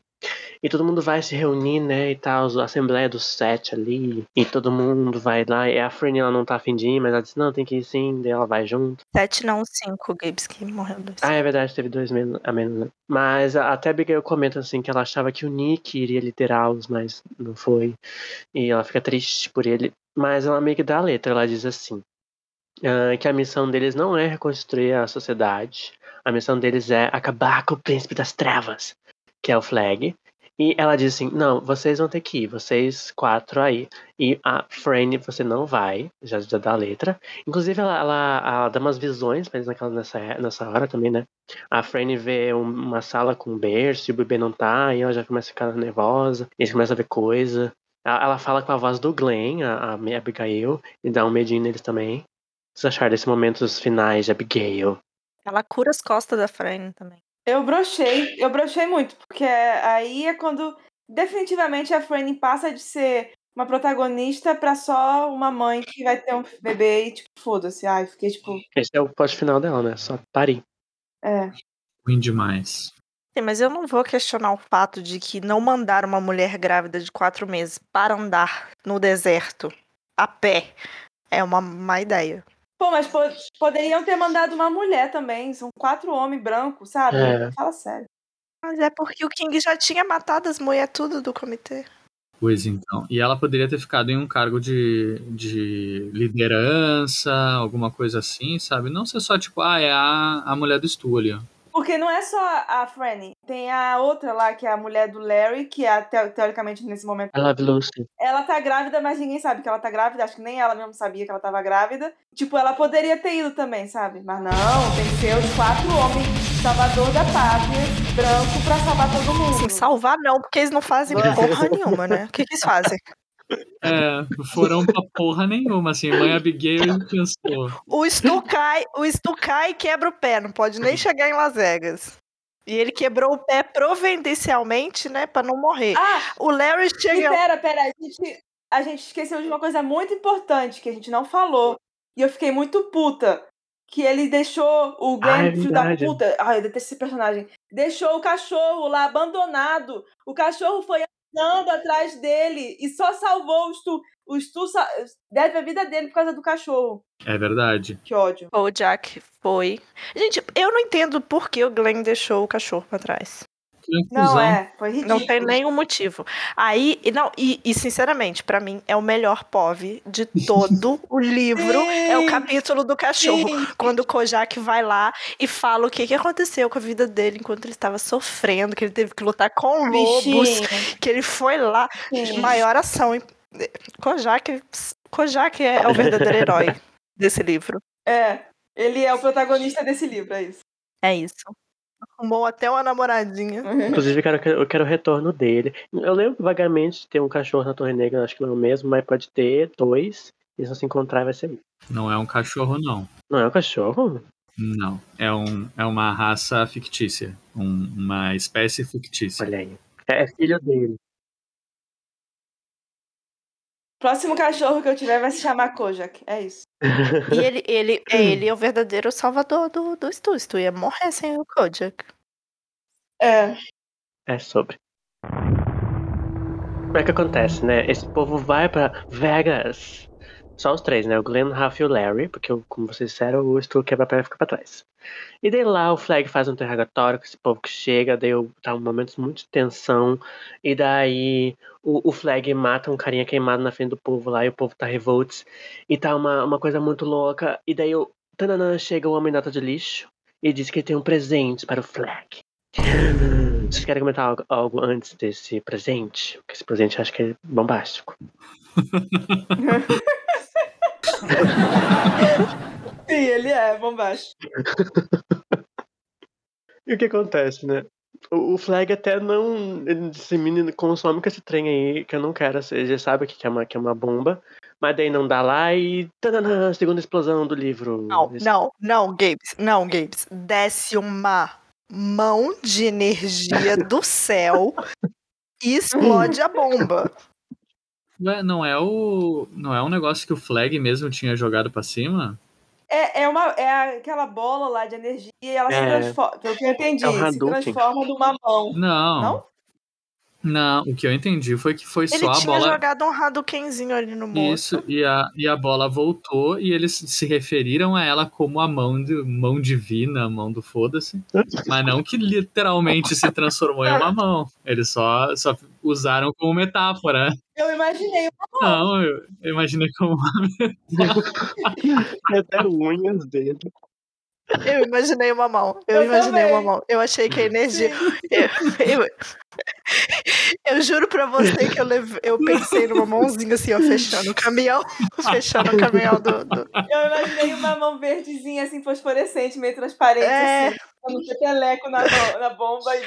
E todo mundo vai se reunir, né, e tal, a assembleia dos sete ali, e todo mundo vai lá, e a Fern, ela não tá afim de ir, mas ela diz, não, tem que ir sim, daí ela vai junto. Sete não, cinco, Gibbs, que morreu dois. Ah, é verdade, teve dois menos, a menos, né? Mas até a Abigail comenta, assim, que ela achava que o Nick iria liderá-los, mas não foi. E ela fica triste por ele. Mas ela meio que dá a letra, ela diz assim, ah, que a missão deles não é reconstruir a sociedade, a missão deles é acabar com o príncipe das trevas, que é o Flag. E ela diz assim, não, vocês vão ter que ir, vocês quatro aí. E a Fran, você não vai, já, já dá a letra. Inclusive, ela, ela, ela dá umas visões pra eles naquela, nessa, nessa hora também, né? A Fran vê um- uma sala com berço e o bebê não tá, e ela já começa a ficar nervosa, e eles começam a ver coisa. Ela, ela fala com a voz do Glenn, a, a Abigail, e dá um medinho neles também. Vocês acharam desses momentos finais de Abigail? Ela cura as costas da Fran também. Eu brochei, eu brochei muito, porque aí é quando definitivamente a Franny passa de ser uma protagonista pra só uma mãe que vai ter um bebê e tipo, foda-se. Ai, fiquei tipo, Esse é o post final dela, né? Só parir. é. Ruim demais. Sim, mas eu não vou questionar o fato de que não mandar uma mulher grávida de quatro meses para andar no deserto a pé é uma má ideia. Pô, mas po- poderiam ter mandado uma mulher também. São quatro homens brancos, sabe? É. Fala sério. Mas é porque o King já tinha matado as mulheres tudo do comitê. Pois então. E ela poderia ter ficado em um cargo de, de liderança, alguma coisa assim, sabe? Não ser só tipo, ah, é a, a mulher do Stu ali, ó. Porque não é só a Franny. Tem a outra lá, que é a mulher do Larry, que é teo- teoricamente nesse momento. I love Lucy. Ela tá grávida, mas ninguém sabe que ela tá grávida. Acho que nem ela mesmo sabia que ela tava grávida. Tipo, ela poderia ter ido também, sabe? Mas não, tem que ser os quatro homens, salvador da pátria, branco, pra salvar todo mundo. Assim, salvar não, porque eles não fazem porra nenhuma, né? O que, que eles fazem? É, foram pra porra nenhuma, assim. Mãe Abigail pensou. O Stu cai, o Stu cai e quebra o pé, não pode nem chegar em Las Vegas. E ele quebrou o pé providencialmente, né, pra não morrer. Ah, O Larry e chega. pera, pera. A gente, a gente esqueceu de uma coisa muito importante que a gente não falou. E eu fiquei muito puta. Que ele deixou o Glenn, Ah, é filho da puta. Ai, eu detesto esse personagem. Deixou o cachorro lá abandonado. O cachorro foi andando atrás dele e só salvou o Stu. O Stu deve a vida dele por causa do cachorro. É verdade. Que ódio. O Jack foi. Gente, eu não entendo por que o Glenn deixou o cachorro pra trás. Não, Confusão. é. Foi ridículo. Não tem nenhum motivo. Aí, e não, e, e, sinceramente, pra mim, é o melhor POV de todo o livro. É o Sim, capítulo do cachorro. sim. Quando o Kojak vai lá e fala o que, que aconteceu com a vida dele enquanto ele estava sofrendo, que ele teve que lutar com lobos, Bichinho. que ele foi lá. Sim. Maior ação. Kojak, Kojak é o verdadeiro herói desse livro. É. Ele é o protagonista desse livro, é isso. É isso. Arrumou até uma namoradinha. Inclusive, eu quero, eu quero o retorno dele. Eu lembro vagamente de ter um cachorro na Torre Negra, acho que não é o mesmo, mas pode ter dois. Eles vão se encontrar e vai ser isso. Não é um cachorro, não. Não é um cachorro? Não. É, um, é uma raça fictícia. Um- uma espécie fictícia. Olha aí. É filho dele. Próximo cachorro que eu tiver vai se chamar Kojak. É isso. E ele, ele, é, ele é o verdadeiro salvador do, do Stu. Stu ia morrer sem o Kojak. É. É sobre. Como é que acontece, né? Esse povo vai pra Vegas. Só os três, né? O Glenn, Ralph e o Larry, porque, como vocês disseram, o Stu quebra perna e fica pra trás. E daí lá o Flag faz um interrogatório com esse povo que chega, daí tá um momento muito de tensão. E daí o, o Flag mata um carinha queimado na frente do povo lá e o povo tá revolts. E tá uma, uma coisa muito louca. E daí o tananã, chega o homem nota de lixo e diz que tem um presente para o Flag. Vocês querem comentar algo, algo antes desse presente? Porque esse presente eu acho que é bombástico. Sim, ele é bombástico. E o que acontece, né? O, o Flag até não. Ele disse, menino, consome com esse trem aí, que eu não quero. Você já sabe que é uma, que é uma bomba. Mas daí não dá lá e. Tananã, segunda explosão do livro. Não, Esse- não, não, Gabes, não, Gabes. Desce uma mão de energia do céu e explode a bomba. Ué, não é o. Não é um negócio que o Flag mesmo tinha jogado pra cima? É, é, uma, é aquela bola lá de energia e ela se É. transforma. Pelo que eu entendi, É se transforma numa mão. Não. Não? Não, o que eu entendi foi que foi Ele só a tinha bola. jogado um Hadoukenzinho ali no moço. Isso, e a, e a bola voltou e eles se referiram a ela como a mão, de, mão divina, a mão do foda-se. Mas não que literalmente se transformou em uma mão. Eles só, só usaram como metáfora. Eu imaginei. Não, eu, eu imaginei como. Tem até unhas dentro. Eu imaginei uma mão. Eu, Eu imaginei também. uma mão. Eu achei que a energia. Eu, eu, eu juro pra você que eu, leve- eu pensei numa mãozinha assim, ó, fechando o caminhão. Fechando o caminhão do. do- Eu imaginei uma mão verdezinha, assim, fosforescente, meio transparente, É. assim. Dando um peteleco na, na bomba e.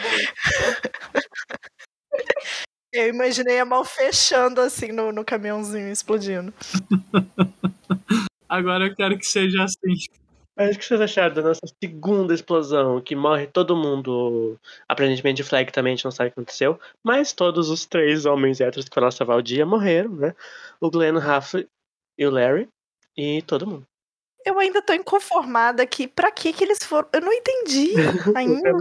Eu imaginei a mão fechando assim no, no caminhãozinho explodindo. Agora eu quero que seja assim. Mas o que vocês acharam da nossa segunda explosão? Que morre todo mundo. Aparentemente, o Flag também a gente não sabe o que aconteceu. Mas todos os três homens héteros que foram salvar o dia morreram, né? O Glenn, o Rafa e o Larry. E todo mundo. Eu ainda tô inconformada aqui. Pra que que eles foram? Eu não entendi ainda.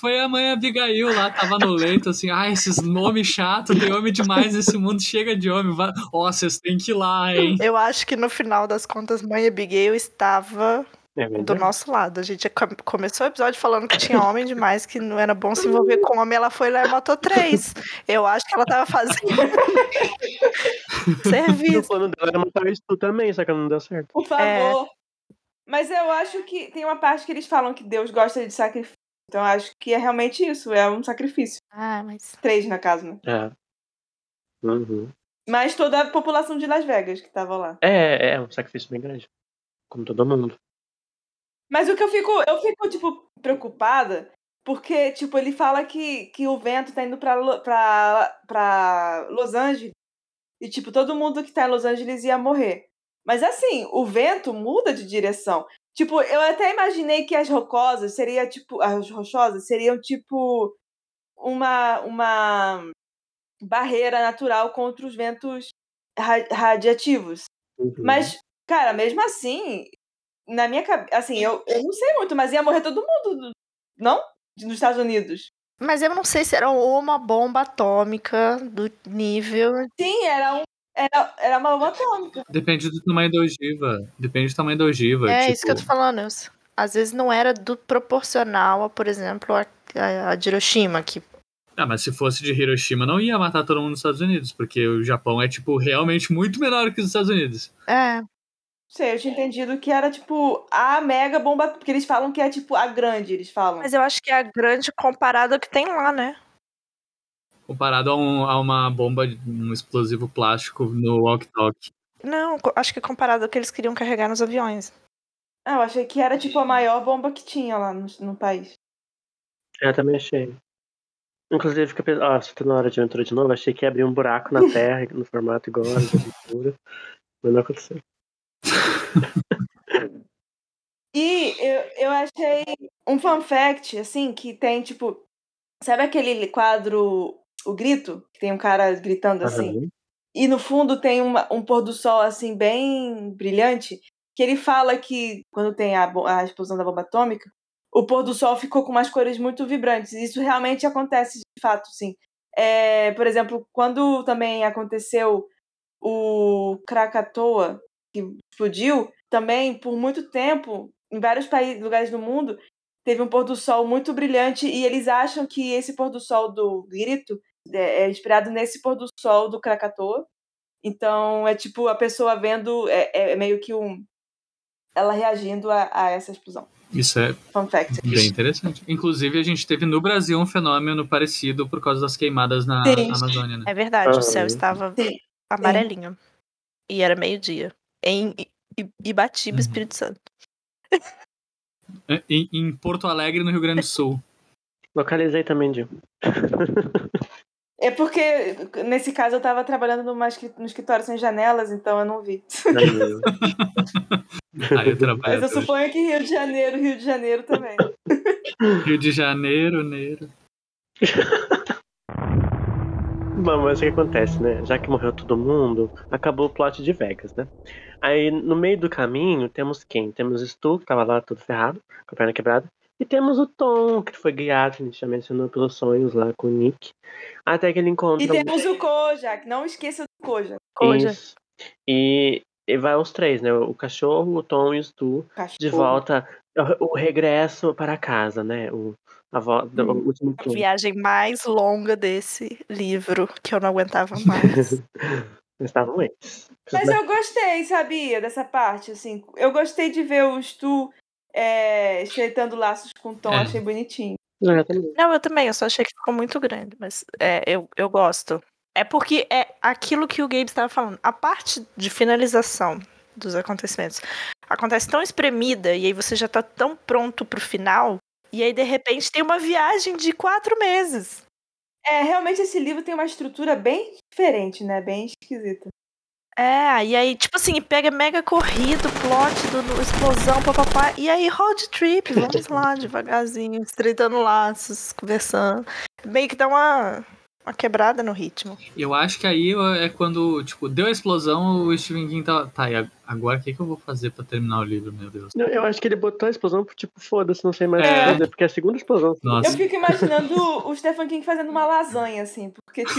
Foi a mãe Abigail lá, tava no leito, assim, ah, esses nomes chatos, tem homem demais nesse mundo, chega de homem. Ó, vocês têm que ir lá, hein? Eu acho que no final das contas, mãe Abigail estava É do nosso lado. A gente come- começou o episódio falando que tinha homem demais, que não era bom se envolver com homem. Ela foi lá e matou três. Eu acho que ela tava fazendo O serviço. plano dela era matar isso também, só que não deu certo. Por favor. Mas eu acho que tem uma parte que eles falam que Deus gosta de sacrifício. Então eu acho que é realmente isso, é um sacrifício. Ah, mas. Três, na casa, né? É. Uhum. Mas toda a população de Las Vegas que tava lá. É, é um sacrifício bem grande. Como todo mundo. Mas o que eu fico, eu fico, tipo, preocupada, porque, tipo, ele fala que, que o vento tá indo pra, pra, pra Los Angeles. E, tipo, todo mundo que tá em Los Angeles ia morrer. Mas assim, o vento muda de direção. Tipo, eu até imaginei que as rocosas seria tipo. As rochosas seriam tipo uma, uma barreira natural contra os ventos ra- radiativos. Uhum. Mas, cara, mesmo assim, na minha cabeça. Assim, eu, eu não sei muito, mas ia morrer todo mundo, do- não? Nos Estados Unidos. Mas eu não sei se era uma bomba atômica do nível. Sim, era um. Era, era uma bomba atômica. Depende do tamanho da ogiva. Depende do tamanho da ogiva. É tipo, isso que eu tô falando. eu- Às vezes não era do proporcional a, por exemplo, a, a, a de Hiroshima, que Ah, mas se fosse de Hiroshima, não ia matar todo mundo nos Estados Unidos, porque o Japão é, tipo, realmente muito menor que os Estados Unidos. É, sei, eu tinha entendido que era tipo a mega bomba. Porque eles falam que é tipo a grande, eles falam. mas eu acho que é a grande comparado ao que tem lá, né? Comparado a, um- a uma bomba, de- um explosivo plástico no walk-talk. Não, acho que comparado ao que eles queriam carregar nos aviões. Ah, eu achei que era tipo a maior bomba que tinha lá no, no país. É, Eu também achei. Inclusive, fica pensando, ah, se na hora de aventura de novo, achei que ia abrir um buraco na terra, no formato igual a Hora de aventura. Mas não aconteceu. E eu, eu achei um fun fact, assim, que tem, tipo. Sabe aquele quadro O Grito? Que tem um cara gritando assim? E no fundo tem uma- um pôr do sol, assim, bem brilhante. Que ele fala que quando tem a, a explosão da bomba atômica, o pôr do sol ficou com umas cores muito vibrantes. Isso realmente acontece de fato, sim. É, por exemplo, quando também aconteceu o Krakatoa, que explodiu, também por muito tempo, em vários países, lugares do mundo, teve um pôr do sol muito brilhante e eles acham que esse pôr do sol do grito é, é inspirado nesse pôr do sol do Krakatoa. Então é tipo a pessoa vendo, é, é meio que um ela reagindo a, a essa explosão. Isso é Fun fact. bem interessante. Inclusive, a gente teve no Brasil um fenômeno parecido por causa das queimadas na Sim. Amazônia, né? É verdade, o céu estava Sim. amarelinho. E era meio-dia. Em Ibatiba, Uhum. Espírito Santo. É, Em, em Porto Alegre, no Rio Grande do Sul. Localizei também, Dil. É porque, nesse caso, eu tava trabalhando numa no escritório sem janelas, então eu não vi. Aí eu trabalho Mas eu hoje. suponho que Rio de Janeiro, Rio de Janeiro também. Rio de Janeiro, Neiro. Bom, mas o que acontece, né? Já que morreu todo mundo, acabou o plot de Vegas, né? Aí, no meio do caminho, temos quem? Temos o Stu, que tava lá todo ferrado, com a perna quebrada. E temos o Tom, que foi guiado, que a gente já mencionou, pelos sonhos lá com o Nick. Até que ele encontra... E temos o Kojak, não esqueça do Kojak. Koja. Isso. E, e vai os três, né? O cachorro, o Tom e o Stu. Cachorro. De volta, o, o regresso para casa, né? O, a volta, o último A viagem mais longa desse livro, que eu não aguentava mais. Estavam eles. Mas eu gostei, sabia, dessa parte, assim. Eu gostei de ver o Stu é, estreitando laços com o Tom, É. achei bonitinho. É, também. Não, eu também, eu só achei que ficou muito grande, mas é, eu, eu gosto. É porque é aquilo que o Gabe estava falando. A parte de finalização dos acontecimentos acontece tão espremida e aí você já tá tão pronto pro final. E aí, de repente, tem uma viagem de quatro meses. É, realmente esse livro tem uma estrutura bem diferente, né? Bem esquisita. É, e aí, tipo assim, pega mega corrido, plot do, do explosão, papapá. E aí, road trip, vamos lá, devagarzinho, estreitando laços, conversando. Meio que dá uma, uma quebrada no ritmo. Eu acho que aí é quando, tipo, deu a explosão, o Stephen King tá. Tá, e agora o que, que eu vou fazer pra terminar o livro, meu Deus? Não, Eu acho que ele botou a explosão, tipo, foda-se, não sei mais o É. que fazer, porque é a segunda explosão. Eu Nossa, fico imaginando o Stephen King fazendo uma lasanha, assim, porque, tipo.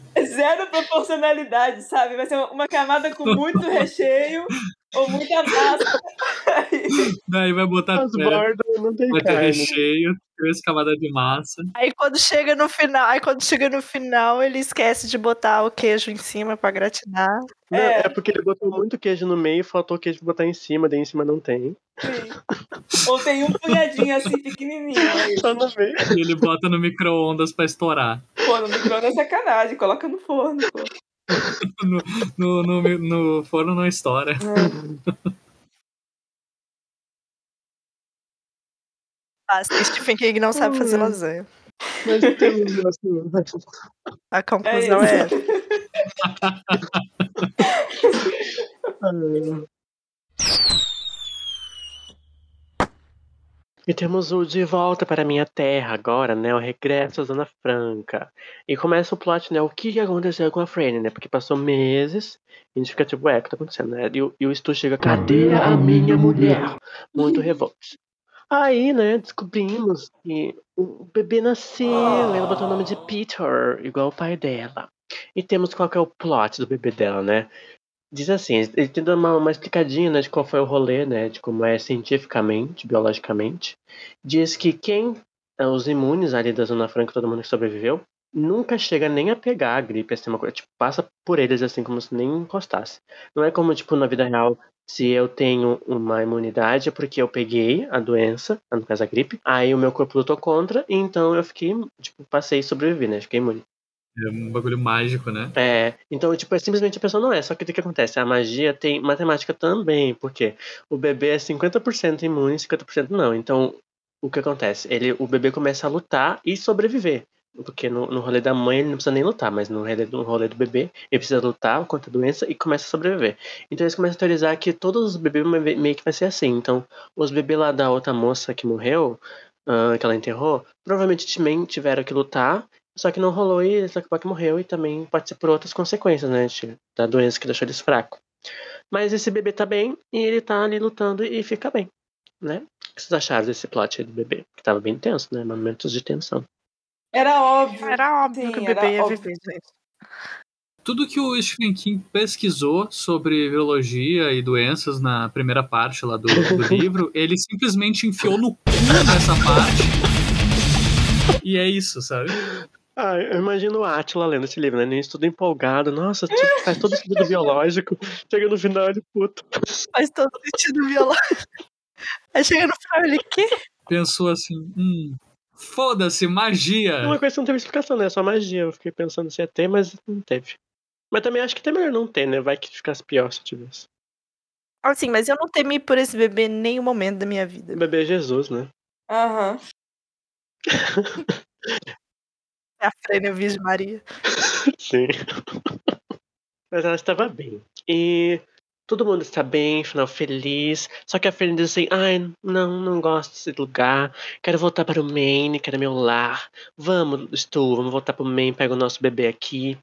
Zero proporcionalidade, sabe? Vai ser uma camada com muito recheio ou muita massa. daí vai botar As bordas não tem vai ter carne. recheio, três camadas de massa. Aí quando chega no final, aí quando chega no final, ele esquece de botar o queijo em cima pra gratinar. Não, É. é. porque ele botou muito queijo no meio, faltou queijo pra botar em cima, daí em cima não tem. Sim. Ou tem um punhadinho assim, pequenininho. Só no meio. E ele bota no micro-ondas pra estourar. Pô, no micro-ondas é sacanagem, coloca no forno, pô. No, no, no, no forno não estoura. Ah, Stephen King não sabe fazer lasanha. Mas não tem um assim. A conclusão é, essa. E temos o De Volta para Minha Terra agora, né? O regresso à Zona Franca. E começa o plot, né? O que aconteceu com a Franny, né? Porque passou meses e a gente fica tipo, o que tá acontecendo, né? E, o- e o Stu chega, cadê a minha mulher? Muito revolto. Aí, né, descobrimos que o bebê nasceu, ela botou o nome de Peter, igual o pai dela. E temos qual que é o plot do bebê dela, né? Diz assim, ele tem dado uma, uma explicadinha né, de qual foi o rolê, né? De como é cientificamente, biologicamente. Diz que quem, eh, os imunes ali da Zona Franca, todo mundo que sobreviveu, nunca chega nem a pegar a gripe, assim, uma coisa, tipo, passa por eles assim como se nem encostasse. Não é como, tipo, na vida real, se eu tenho uma imunidade é porque eu peguei a doença, no caso a gripe, aí o meu corpo lutou contra, e então eu fiquei, tipo, passei e sobrevivi, né? Fiquei imune. É um bagulho mágico, né? É, então, tipo, é simplesmente a pessoa não é. Só que o que acontece? A magia tem matemática também, porque o bebê é 50% imune e 50% não. Então, o que acontece? Ele, o bebê começa a lutar e sobreviver. Porque no, no rolê da mãe ele não precisa nem lutar, mas no rolê, no rolê do bebê ele precisa lutar contra a doença e começa a sobreviver. Então eles começam a teorizar que todos os bebês me- meio que vai ser assim. Então, os bebês lá da outra moça que morreu, ah, que ela enterrou, provavelmente também tiveram que lutar só que não rolou e esse que morreu e também pode ser por outras consequências, né? Da doença que deixou eles fracos. Mas esse bebê tá bem e ele tá ali lutando e fica bem, né? O que vocês acharam desse plot aí do bebê? Que tava bem tenso, né? Momentos de tensão. Era óbvio. Era óbvio Sim, que o bebê ia óbvio. viver, gente. Tudo que o Stephen King pesquisou sobre virologia e doenças na primeira parte lá do, do livro, ele simplesmente enfiou no cu nessa parte. E é isso, sabe? Ah, eu imagino o Atila lendo esse livro, né? Nem tudo empolgado. Nossa, tipo, faz todo sentido biológico. Chega no final ele, puto. Faz todo sentido biológico. Aí chega no final ele, quê? Pensou assim, hum, foda-se, magia. Uma coisa que não teve explicação, né? Só magia. Eu fiquei pensando se ia ter, mas não teve. Mas também acho que até melhor não ter, né? Vai que ficasse pior se tivesse. Assim, mas eu não temi por esse bebê em nenhum momento da minha vida. O bebê é Jesus, né? Aham. É a Frênia Virgem Maria. Sim. Mas ela estava bem. E todo mundo está bem, final feliz. Só que a Fern diz assim: ai, não, não gosto desse lugar. Quero voltar para o Maine, que era meu lar. Vamos, Stu, vamos voltar para o Maine, pega o nosso bebê aqui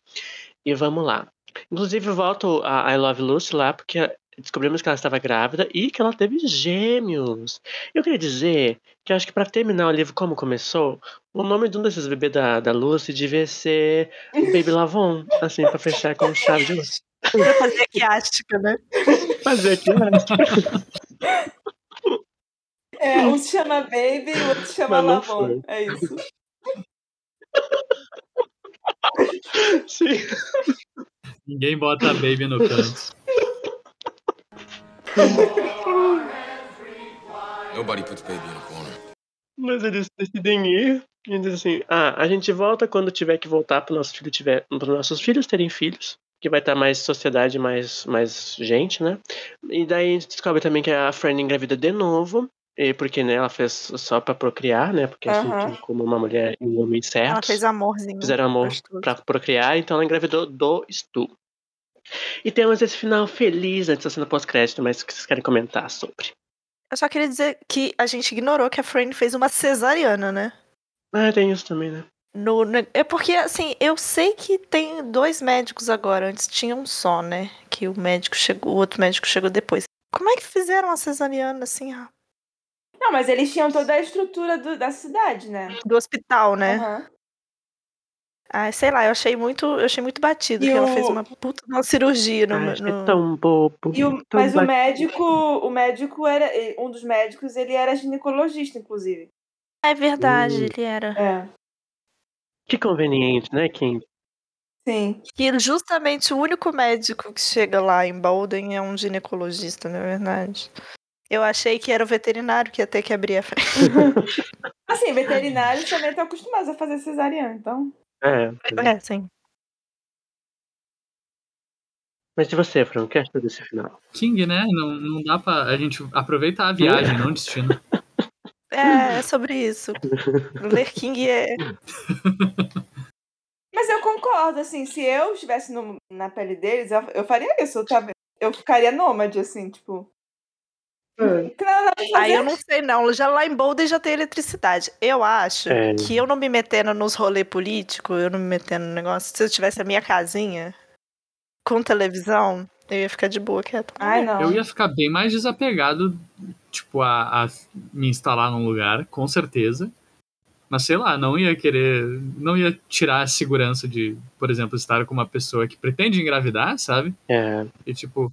e vamos lá. Inclusive, volto a I Love Lucy lá, porque descobrimos que ela estava grávida e que ela teve gêmeos. Eu queria dizer que acho que para terminar o livro como começou, o nome de um desses bebês da, da Lucy devia ser Baby Lavon, assim, para fechar com chave de ouro. Pra fazer quiástica, né? Fazer aqui, né? É, um se chama Baby e o outro se chama Lavon. É isso. Sim. Ninguém bota a baby no canto. Nobody puts baby in a corner. Mas eles decidem ir e dizem assim: ah, a gente volta quando tiver que voltar para nosso filho tiver, para nossos filhos terem filhos, que vai estar mais sociedade, mais, mais gente, né? E daí a gente descobre também que a Fran engravida de novo. E porque né, ela fez só pra procriar, né? Porque assim, Aham. tipo, como uma mulher e um homem Ela certos. fez amorzinho. Fizeram amor pra procriar, então ela engravidou do Stu. E temos esse final feliz antes da cena pós-crédito, mas o que vocês querem comentar sobre? Eu só queria dizer que a gente ignorou que a Fran fez uma cesariana, né? Ah, tem isso também, né? No, no- é porque, assim, eu sei que tem dois médicos agora. Antes tinha um só, né? Que o médico chegou, o outro médico chegou depois. Como é que fizeram a cesariana, assim, ah, Não, mas eles tinham toda a estrutura do- da cidade, né? do hospital, né? Aham. Ah, sei lá, eu achei muito, eu achei muito batido E que ela o- fez uma puta uma cirurgia no, Ai, no- é tão bobo. E o- tão mas o batido. médico, o médico era. Um dos médicos, ele era ginecologista, inclusive. É verdade, Hum. ele era. É. Que conveniente, né, Kim? Sim. Que justamente o único médico que chega lá em Bolden é um ginecologista, na verdade. Eu achei que era o veterinário que ia ter que abrir a frente. Assim, veterinários também estão acostumados a fazer cesariana, então. É. É, sim. Mas e você, Fran, o que achou desse final? King, né? Não, não dá pra. A gente aproveitar a viagem, não o destino. É, é sobre isso. Ler King é. Mas eu concordo, assim, se eu estivesse no- na pele deles, eu, eu faria isso, eu, tava- eu ficaria nômade, assim, tipo. Não, Aí eu não sei, não. Já lá em Bolden já tem eletricidade. Eu acho É. que eu não me metendo nos rolês políticos, eu não me metendo no negócio. Se eu tivesse a minha casinha com televisão, eu ia ficar de boa quieta. Ai, não. Eu ia ficar bem mais desapegado, tipo, a, a me instalar num lugar, com certeza. Mas sei lá, não ia querer. Não ia tirar a segurança de, por exemplo, estar com uma pessoa que pretende engravidar, sabe? É. E tipo,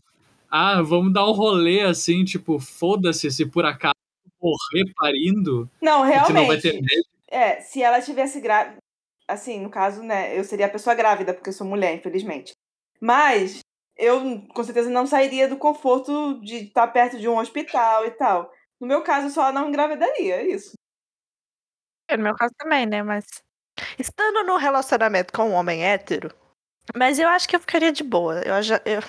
ah, vamos dar um rolê assim, tipo, foda-se se por acaso morrer parindo, Não, a gente não vai realmente. ter médico. É, se ela tivesse grávida. Assim, no caso, né? Eu seria a pessoa grávida, porque eu sou mulher, infelizmente. Mas eu, com certeza, não sairia do conforto de estar perto de um hospital e tal. No meu caso, só não engravidaria, é isso. É, no meu caso também, né? Mas. Estando num relacionamento com um homem hétero. Mas eu acho que eu ficaria de boa. Eu já. eu-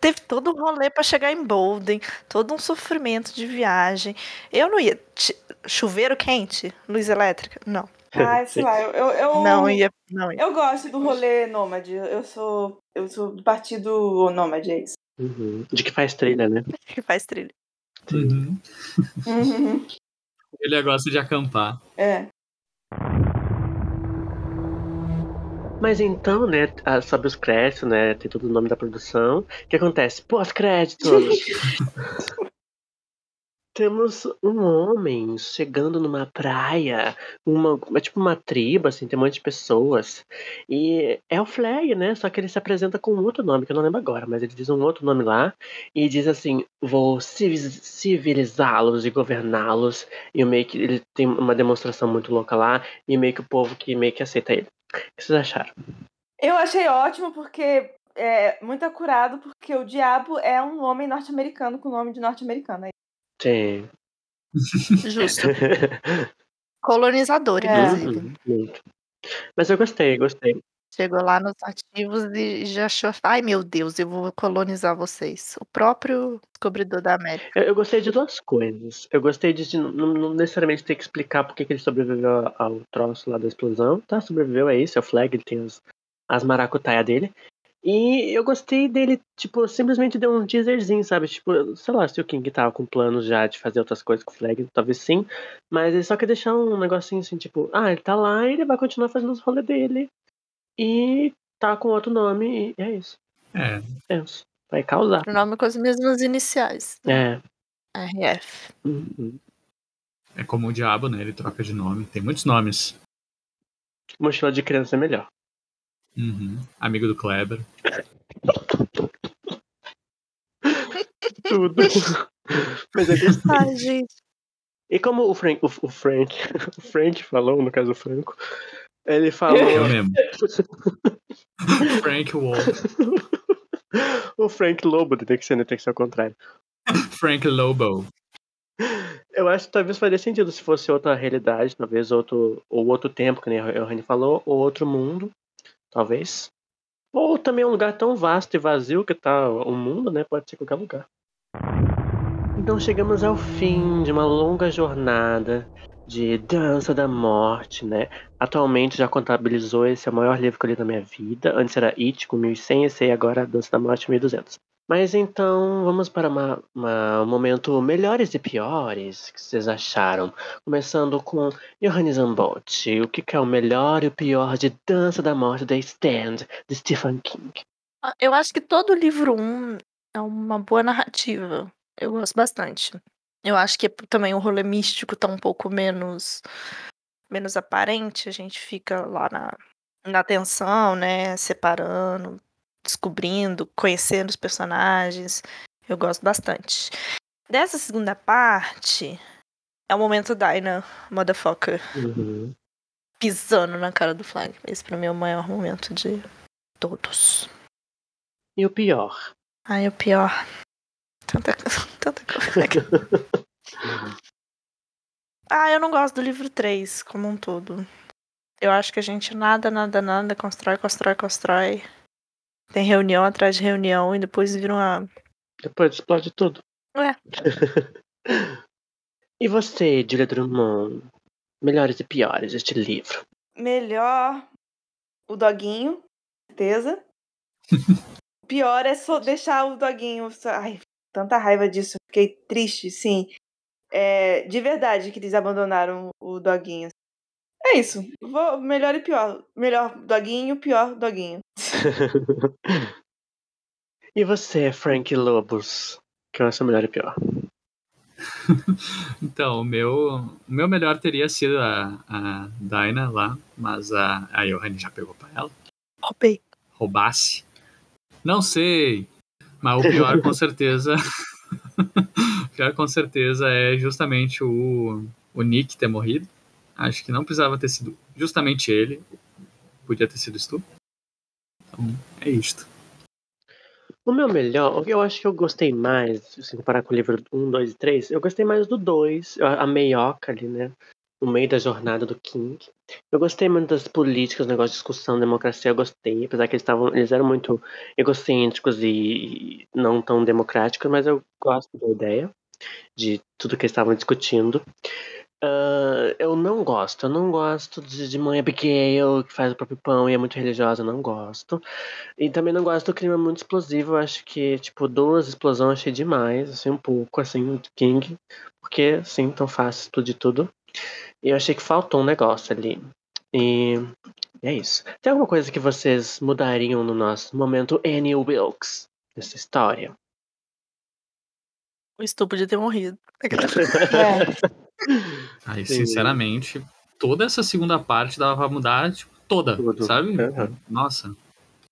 Teve todo um rolê pra chegar em Bolden, todo um sofrimento de viagem. Eu não ia. Chuveiro quente? Luz elétrica? Não. Ai, sei lá, eu. eu, eu- Não ia. Não ia. Eu gosto do rolê nômade. Eu sou. Eu sou do partido nômade, é isso. Uhum. De que faz trilha, né? Que faz trilha. Uhum. Uhum. Ele gosta de acampar. É. Mas então, né, sobe os créditos, né? Tem todo o nome da produção. O que acontece? Pós-créditos! Temos um homem chegando numa praia, uma, tipo uma tribo, assim, tem um monte de pessoas. E é o Flag, né? Só que ele se apresenta com outro nome, que eu não lembro agora, mas ele diz um outro nome lá e diz assim: vou civi- civilizá-los e governá-los. E o meio que ele tem uma demonstração muito louca lá, e meio que o povo que meio que aceita ele. O que vocês acharam? Eu achei ótimo porque é muito acurado, porque o diabo é um homem norte-americano com nome de norte-americano. Sim. Justo. Colonizador, É. inclusive. Muito. Mas eu gostei, gostei. Chegou lá nos nativos e já achou. Ai, meu Deus, eu vou colonizar vocês. O próprio descobridor da América. Eu, eu gostei de duas coisas. Eu gostei de, de não, não necessariamente ter que explicar por que ele sobreviveu ao troço lá da explosão. Tá, sobreviveu, é isso, é o flag, ele tem as, as maracutaia dele. E eu gostei dele, tipo, simplesmente deu um teaserzinho, sabe? Tipo, sei lá, se o King tava com planos já de fazer outras coisas com o Flag, talvez sim. Mas ele só quer deixar um negocinho assim, tipo, ah, ele tá lá e ele vai continuar fazendo os rolês dele. E tá com outro nome, e é isso. É, É isso. Vai causar. O nome com as mesmas iniciais. É. RF. Uhum. é como o diabo, né? Ele troca de nome. Tem muitos nomes. Mochila de criança é melhor. Uhum. Amigo do Kleber. Tudo. Mas eu gostei. Ai, gente. E como o Frank, o, o Frank, o Frank falou, no caso o Franco, ele falou. Eu mesmo. Frank Wolf. o Frank Lobo tem que ser, né? Tem que ser ao contrário. Frank Lobo. Eu acho que talvez faria sentido se fosse outra realidade, talvez outro, ou outro tempo, que nem o Rani falou, ou outro mundo, talvez. Ou também um lugar tão vasto e vazio que tá o mundo, né? Pode ser qualquer lugar. Então chegamos ao fim de uma longa jornada de Dança da Morte, né? Atualmente já contabilizou, esse é o maior livro que eu li na minha vida. Antes era It com 1100, esse aí agora é Dança da Morte 1200. Mas então, vamos para uma, uma- um momento melhores e piores que vocês acharam. Começando com Johannes Zambotti. O que, que é o melhor e o pior de Dança da Morte The Stand, de Stephen King? Ah, Eu acho que todo livro 1 é uma boa narrativa. Eu gosto bastante. Eu acho que também o rolê místico tá um pouco menos menos aparente. A gente fica lá na, na tensão, né? Separando, descobrindo, conhecendo os personagens. Eu gosto bastante. Dessa segunda parte, é o momento Dinah, motherfucker, Uhum. pisando na cara do Flag. Esse pra mim é o maior momento de todos. E o pior? Ai, o pior. Tanta, tanta coisa. ah, eu não gosto do livro 3 como um todo. Eu acho que a gente nada, nada, nada, constrói, constrói, constrói. Tem reunião atrás de reunião e depois vira uma. Depois explode tudo. É. e você, Julia Drummond? Melhores e piores deste livro? Melhor o doguinho, certeza. O Pior é só deixar o doguinho. só- Ai, tanta raiva disso. Fiquei triste, sim. É, de verdade que eles abandonaram o doguinho. É isso. Vou- melhor e pior. Melhor doguinho, pior doguinho. e você, Frank Lobos? Que é o seu melhor e pior? Então, o meu, o meu melhor teria sido a, a Dinah lá, mas a, a Johanne já pegou pra ela. Roubei. Roubasse. Não sei. Mas o pior, com certeza. o pior, com certeza, é justamente o, o Nick ter morrido. Acho que não precisava ter sido justamente ele. Podia ter sido tu. Então, é isto. O meu melhor, eu acho que eu gostei mais, se comparar com o livro 1, 2 e 3, eu gostei mais do 2, a a meioca ali, né? No meio da jornada do King. Eu gostei muito das políticas, negócio de discussão, democracia, eu gostei, apesar que eles estavam, eles eram muito egocêntricos e não tão democráticos, mas eu gosto da ideia de tudo que eles estavam discutindo. Ah, eu não gosto, eu não gosto de, de mãe Abigail, que faz o próprio pão e é muito religiosa, não gosto. E também não gosto do clima muito explosivo. Acho que, tipo, duas explosões achei demais, assim, um pouco, assim, King. Porque, assim, tão fácil tudo de tudo. Eu achei que faltou um negócio ali. E é isso. Tem alguma coisa que vocês mudariam no nosso momento Annie Wilkes nessa história? O Stu podia ter morrido. É. Aí, sinceramente, toda essa segunda parte dava pra mudar, tipo, toda, Tudo. sabe? Uhum. Nossa.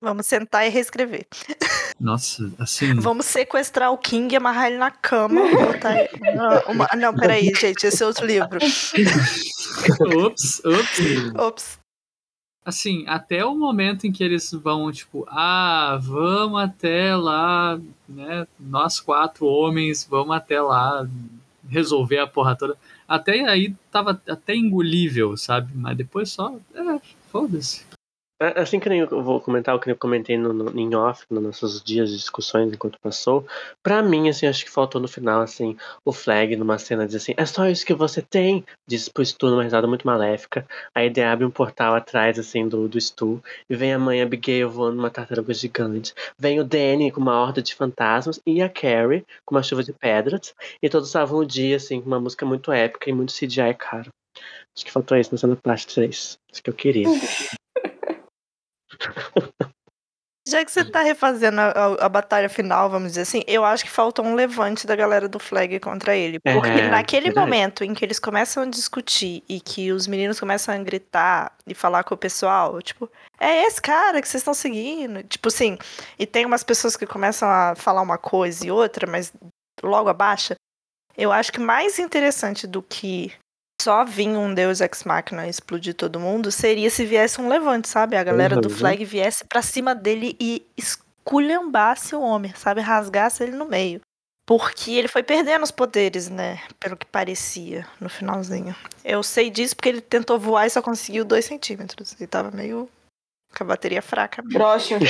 Vamos sentar e reescrever. Nossa, assim. Vamos sequestrar o King e amarrar ele na cama. botar ele- Não, uma- Não, peraí, gente, esse é outro livro. Ups, ups. Ops. Assim, até o momento em que eles vão, tipo, ah, vamos até lá, né? Nós quatro homens, vamos até lá resolver a porra toda. Até aí tava até engolível, sabe? Mas depois só, é, foda-se. A- Assim que nem eu vou comentar o que eu comentei no, no, em off, nos nossos dias de discussões enquanto passou, pra mim, assim, acho que faltou no final, assim, o Flag numa cena diz assim, é só isso que você tem, diz pro Stu numa risada muito maléfica, aí ele abre um portal atrás, assim, do, do Stu, e vem a mãe Abigail voando numa tartaruga gigante, vem o Danny com uma horda de fantasmas, e a Carrie com uma chuva de pedras, e todos salvam o dia, assim, com uma música muito épica e muito CGI caro. Acho que faltou isso na cena parte 3. Isso que eu queria. Já que você tá refazendo a, a- a batalha final, vamos dizer assim, eu acho que faltou um levante da galera do Flag contra ele. Porque É, naquele verdade. momento em que eles começam a discutir e que os meninos começam a gritar e falar com o pessoal, tipo, é esse cara que vocês estão seguindo. Tipo assim, e tem umas pessoas que começam a falar uma coisa e outra, mas logo abaixa. Eu acho que mais interessante do que só vir um Deus Ex Machina e explodir todo mundo seria se viesse um levante, sabe? A galera do Uhum. Flag viesse pra cima dele e esculhambasse o homem, sabe? Rasgasse ele no meio. Porque ele foi perdendo os poderes, né? Pelo que parecia no finalzinho. Eu sei disso porque ele tentou voar e só conseguiu dois centímetros. E tava meio com a bateria fraca. mesmo. Broxa.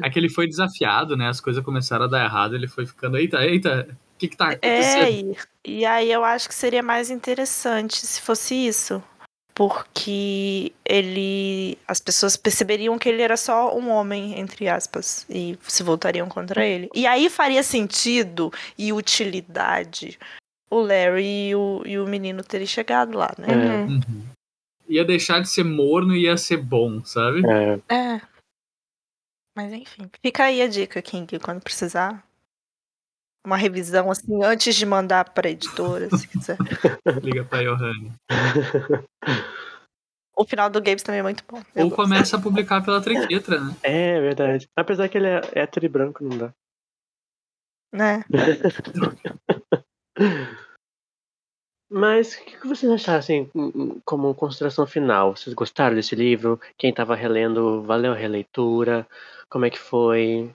É que ele foi desafiado, né? As coisas começaram a dar errado, ele foi ficando, eita, eita, que que tá acontecendo? É, e, aí eu acho que seria mais interessante se fosse isso. Porque ele. As pessoas perceberiam que ele era só um homem, entre aspas, e se voltariam contra ele. E aí faria sentido e utilidade o Larry e o, e o menino terem chegado lá, né? Uhum. Uhum. Ia deixar de ser morno e ia ser bom, sabe? É, É. Mas enfim. Fica aí a dica, King, quando precisar. Uma revisão assim, antes de mandar pra editora, se quiser. Liga pra Johanne. O final do Games também é muito bom. Ou começa a publicar pela Triquetra, né? é verdade. Apesar que ele é hétero e branco, não dá. Né? Mas o que vocês acharam, assim, hum, como consideração final? Vocês gostaram desse livro? Quem estava relendo, valeu a releitura? Como é que foi?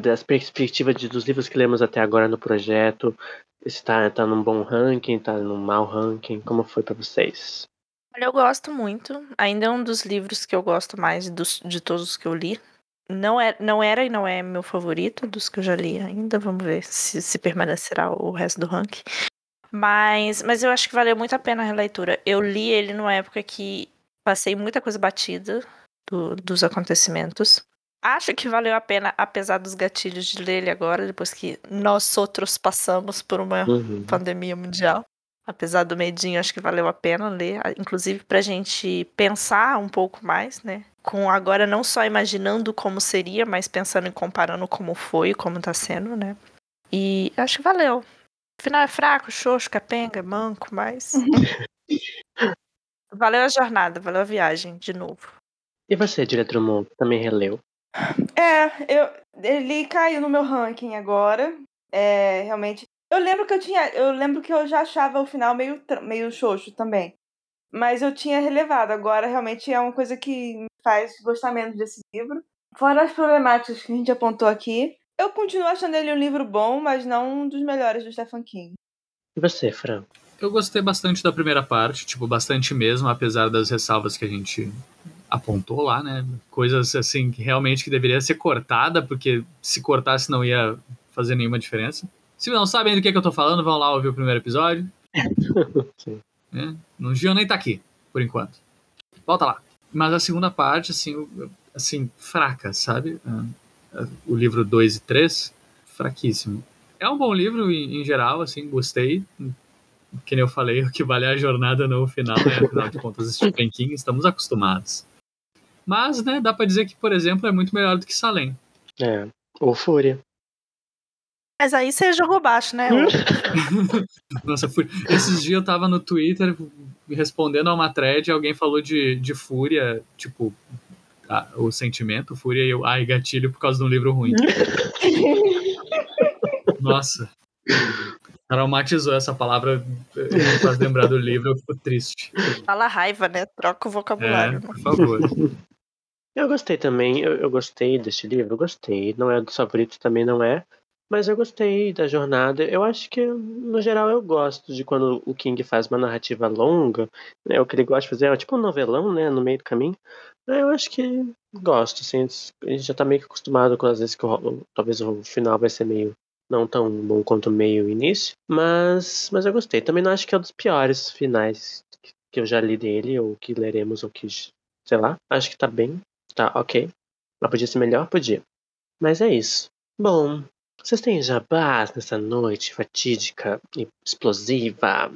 Das perspectivas de- dos livros que lemos até agora no projeto, está tá num bom ranking, tá num mau ranking? Como foi pra vocês? Olha, eu gosto muito. Ainda é um dos livros que eu gosto mais dos, de todos os que eu li. Não, é, não era e não é meu favorito dos que eu já li ainda. Vamos ver se, se permanecerá o resto do ranking. Mas, mas eu acho que valeu muito a pena a releitura. Eu li ele numa época que passei muita coisa batida do- dos acontecimentos. Acho que valeu a pena, apesar dos gatilhos de ler ele agora, depois que nós outros passamos por uma Uhum. pandemia mundial. Apesar do medinho, acho que valeu a pena ler, a- inclusive pra gente pensar um pouco mais, né? Com agora não só imaginando como seria, mas pensando e comparando como foi e como tá sendo, né? E acho que valeu. Final é fraco, xoxo, capenga, manco, mas. valeu a jornada, valeu a viagem, de novo. E você, diretor Drummond, também releu? É, eu, ele caiu no meu ranking agora. É, realmente. Eu lembro que eu tinha. Eu lembro que eu já achava o final meio, meio xoxo também. Mas eu tinha relevado. Agora realmente é uma coisa que me faz gostar menos desse livro. Fora as problemáticas que a gente apontou aqui. Eu continuo achando ele um livro bom, mas não um dos melhores do Stephen King. E você, Fran? Eu gostei bastante da primeira parte, tipo, bastante mesmo, apesar das ressalvas que a gente apontou lá, né? Coisas assim que realmente que deveria ser cortada, porque se cortasse não ia fazer nenhuma diferença. Se não sabem do que, que eu tô falando, vão lá ouvir o primeiro episódio. Né? No Gio nem tá aqui, por enquanto. Volta lá. Mas a segunda parte, assim, assim fraca, sabe? Ah, O livro 2 e 3, fraquíssimo. É um bom livro em, em geral, assim, gostei. Que nem eu falei, o que vale é a jornada no final, né? Afinal de contas, Stephen King, estamos acostumados. Mas, né, dá pra dizer que, por exemplo, é muito melhor do que Salem. É. Ou Fúria. Mas aí você jogou baixo, né? Nossa, fui... esses dias eu tava no Twitter respondendo a uma thread e alguém falou de, de fúria, tipo, a- o sentimento, fúria, e eu, ai, gatilho por causa de um livro ruim. Nossa. Traumatizou essa palavra, eh, me faz lembrar do livro, eu fico triste. Fala raiva, né? Troca o É, vocabulário. por favor. Eu gostei também, eu, eu gostei desse livro, eu gostei. Não é dos favoritos, também não é. Mas eu gostei da jornada. Eu acho que, no geral, eu gosto de quando o King faz uma narrativa longa. Né? O que ele gosta de fazer é tipo um novelão, né? No meio do caminho. Eu acho que gosto, assim. A gente já tá meio que acostumado com as vezes que o- talvez o final vai ser meio não tão bom quanto o meio e início. Mas, mas eu gostei. Também não acho que é um dos piores finais que eu já li dele, ou que leremos, ou que. Sei lá. Acho que tá bem. Tá ok. Mas podia ser melhor? Podia. Mas é isso. Bom, vocês têm jabás nessa noite fatídica e explosiva?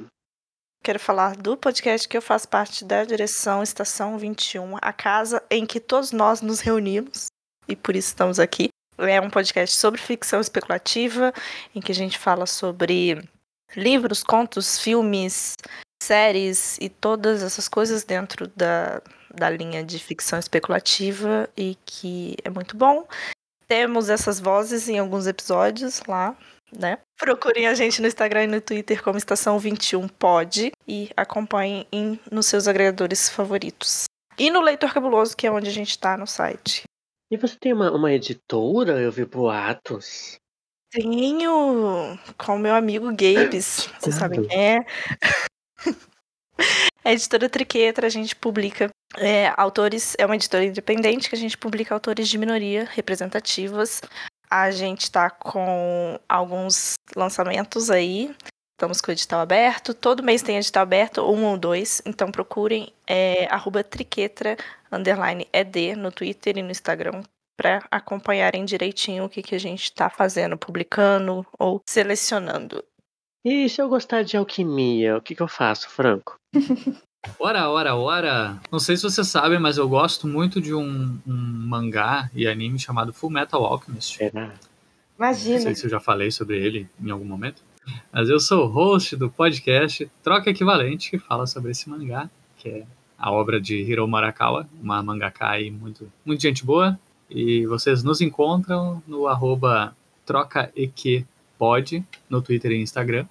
Quero falar do podcast que eu faço parte da direção Estação 21, a casa em que todos nós nos reunimos e por isso estamos aqui. É um podcast sobre ficção especulativa, em que a gente fala sobre livros, contos, filmes, séries e todas essas coisas dentro da, da linha de ficção especulativa e que é muito bom. Temos essas vozes em alguns episódios lá, né? Procurem a gente no Instagram e no Twitter como Estação 21 Pod e acompanhem em- nos seus agregadores favoritos. E no Leitor Cabuloso, que é onde a gente tá no site. E você tem uma, uma editora? Eu vi boatos. Tenho com meu amigo Gabes, vocês sabem quem é. A editora Triquetra, a gente publica é, autores, é uma editora independente que a gente publica autores de minoria representativas. A gente tá com alguns lançamentos aí. Estamos com o edital aberto. Todo mês tem edital aberto, um ou dois. Então procurem é, arroba triquetra, underline ED, no Twitter e no Instagram para acompanharem direitinho o que, que a gente está fazendo, publicando ou selecionando. E se eu gostar de alquimia, o que, que eu faço, Franco? Ora, ora, ora. Não sei se vocês sabem, mas eu gosto muito de um, um mangá e anime chamado Full Metal Alchemist. Será? Não Imagina. sei se eu já falei sobre ele em algum momento. Mas eu sou o host do podcast Troca Equivalente, que fala sobre esse mangá, que é a obra de Hiro Marakawa, uma mangaka aí muito, muito gente boa. E vocês nos encontram no arroba trocaeqpod, no Twitter e Instagram.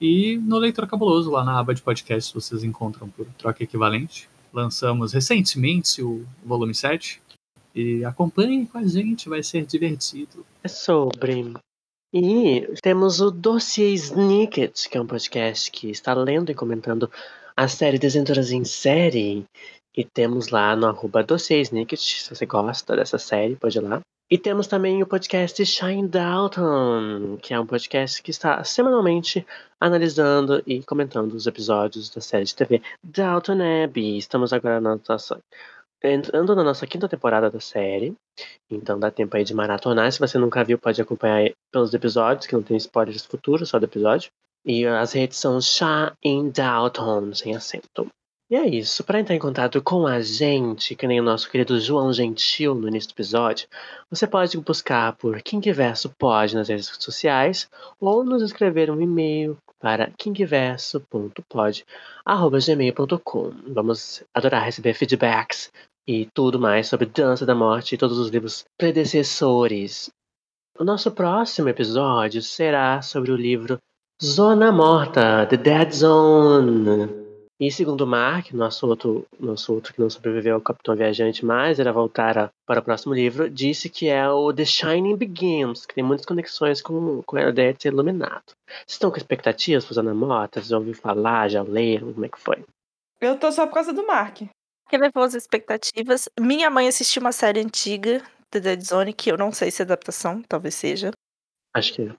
E no Leitor Cabuloso, lá na aba de podcast, vocês encontram por Troca Equivalente. Lançamos recentemente o volume 7. E acompanhem com a gente, vai ser divertido. É sobre. E temos o Dossiê Snicket, que é um podcast que está lendo e comentando a série Desenturas em Série. E temos lá no arroba Dossiê Snicket, se você gosta dessa série, pode ir lá. E temos também o podcast Shine Dalton, que é um podcast que está semanalmente analisando e comentando os episódios da série de TV Dalton Abbey. Estamos agora na nossa, entrando na nossa quinta temporada da série. Então dá tempo aí de maratonar. Se você nunca viu, pode acompanhar pelos episódios, que não tem spoilers futuros, só do episódio. E as redes são Shine Dalton, sem acento. E é isso. Para entrar em contato com a gente, que nem o nosso querido João Gentil no início do episódio, você pode buscar por Kingverso Pod nas redes sociais ou nos escrever um e-mail para kingverso.pod.gmail.com. Vamos adorar receber feedbacks e tudo mais sobre Dança da Morte e todos os livros predecessores. O nosso próximo episódio será sobre o livro Zona Morta, The Dead Zone. E segundo Mark, nosso outro, nosso outro que não sobreviveu ao Capitão Viajante, mas era voltar a- para o próximo livro, disse que é o The Shining Begins, que tem muitas conexões com, com a ideia de ser iluminado. Vocês estão com expectativas para Zona Morta? Vocês já ouviram falar? Já leram? Como é que foi? Eu tô só por causa do Mark. Relevou as expectativas. Minha mãe assistiu uma série antiga, The Dead Zone, que eu não sei se é adaptação, talvez seja, Acho que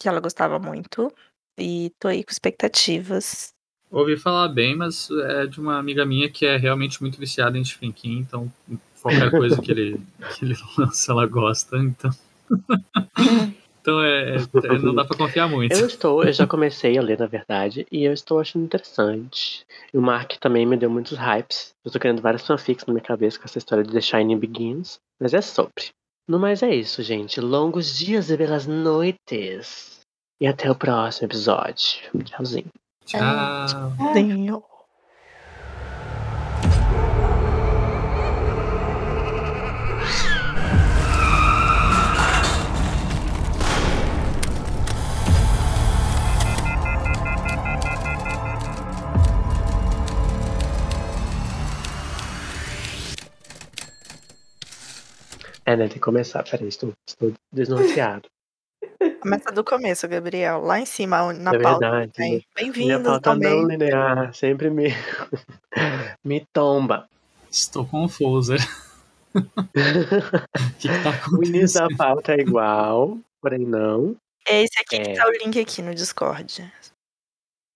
que ela gostava muito. E tô aí com expectativas. Ouvi falar bem, mas é de uma amiga minha que é realmente muito viciada em Stephen King, então qualquer coisa que ele, que ele lança, ela gosta, então. então é, é- não dá pra confiar muito. Eu estou, eu já comecei a ler, na verdade, e eu estou achando interessante. E o Mark também me deu muitos hypes. Eu tô criando várias fanfics na minha cabeça com essa história de The Shining Begins, mas é sobre. No mais é isso, gente. Longos dias e belas noites. E até o próximo episódio. Tchauzinho. Tchau. Senhor. É, né? Tem que começar. Peraí, estou, estou desnorteado. Começa do começo, Gabriel. Lá em cima, na É pauta. Bem-vindos pauta não também. linear sempre me, me tomba. Estou confusa. O que, que tá O início acontecendo? da pauta é igual, porém não. É esse aqui que É. tá o link aqui no Discord.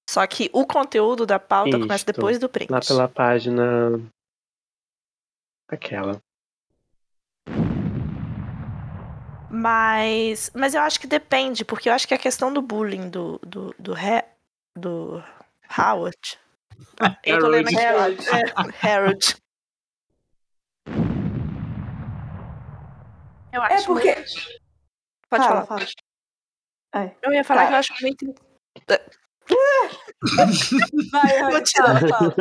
Só que o conteúdo da pauta começa Isto. depois do print. Lá pela página. Aquela. Mas, mas eu acho que depende, porque eu acho que a questão do bullying do, do, do, He- do Howard. Eu tô lendo. Harold. É, Harold. Eu acho É porque. muito- Pode Fala, falar. fala. Eu ia falar Tá. que eu acho muito. Vai, vai, fala, fala.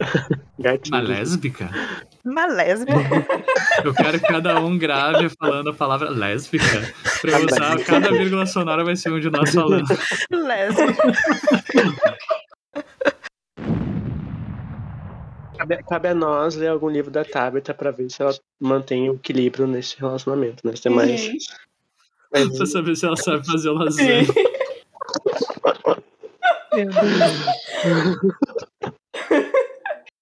Gatinho. Uma lésbica? Uma lésbica. Eu quero que cada um grave falando a palavra lésbica. Pra eu usar cada vírgula sonora vai ser um de nós falando. lésbica. Cabe, cabe a nós ler algum livro da Tabitha pra ver se ela mantém o equilíbrio nesse relacionamento, né? Se tem mais. Uhum. mais- Pra saber se ela sabe fazer lasanha.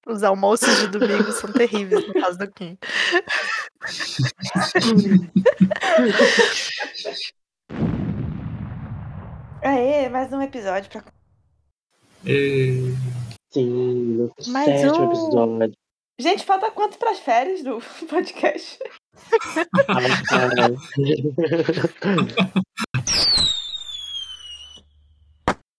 Os almoços de domingo são terríveis no caso do Kim. Aê, mais um episódio pra. E... Sim, Mais sétimo um. episódio. Gente, falta quanto pras férias do podcast?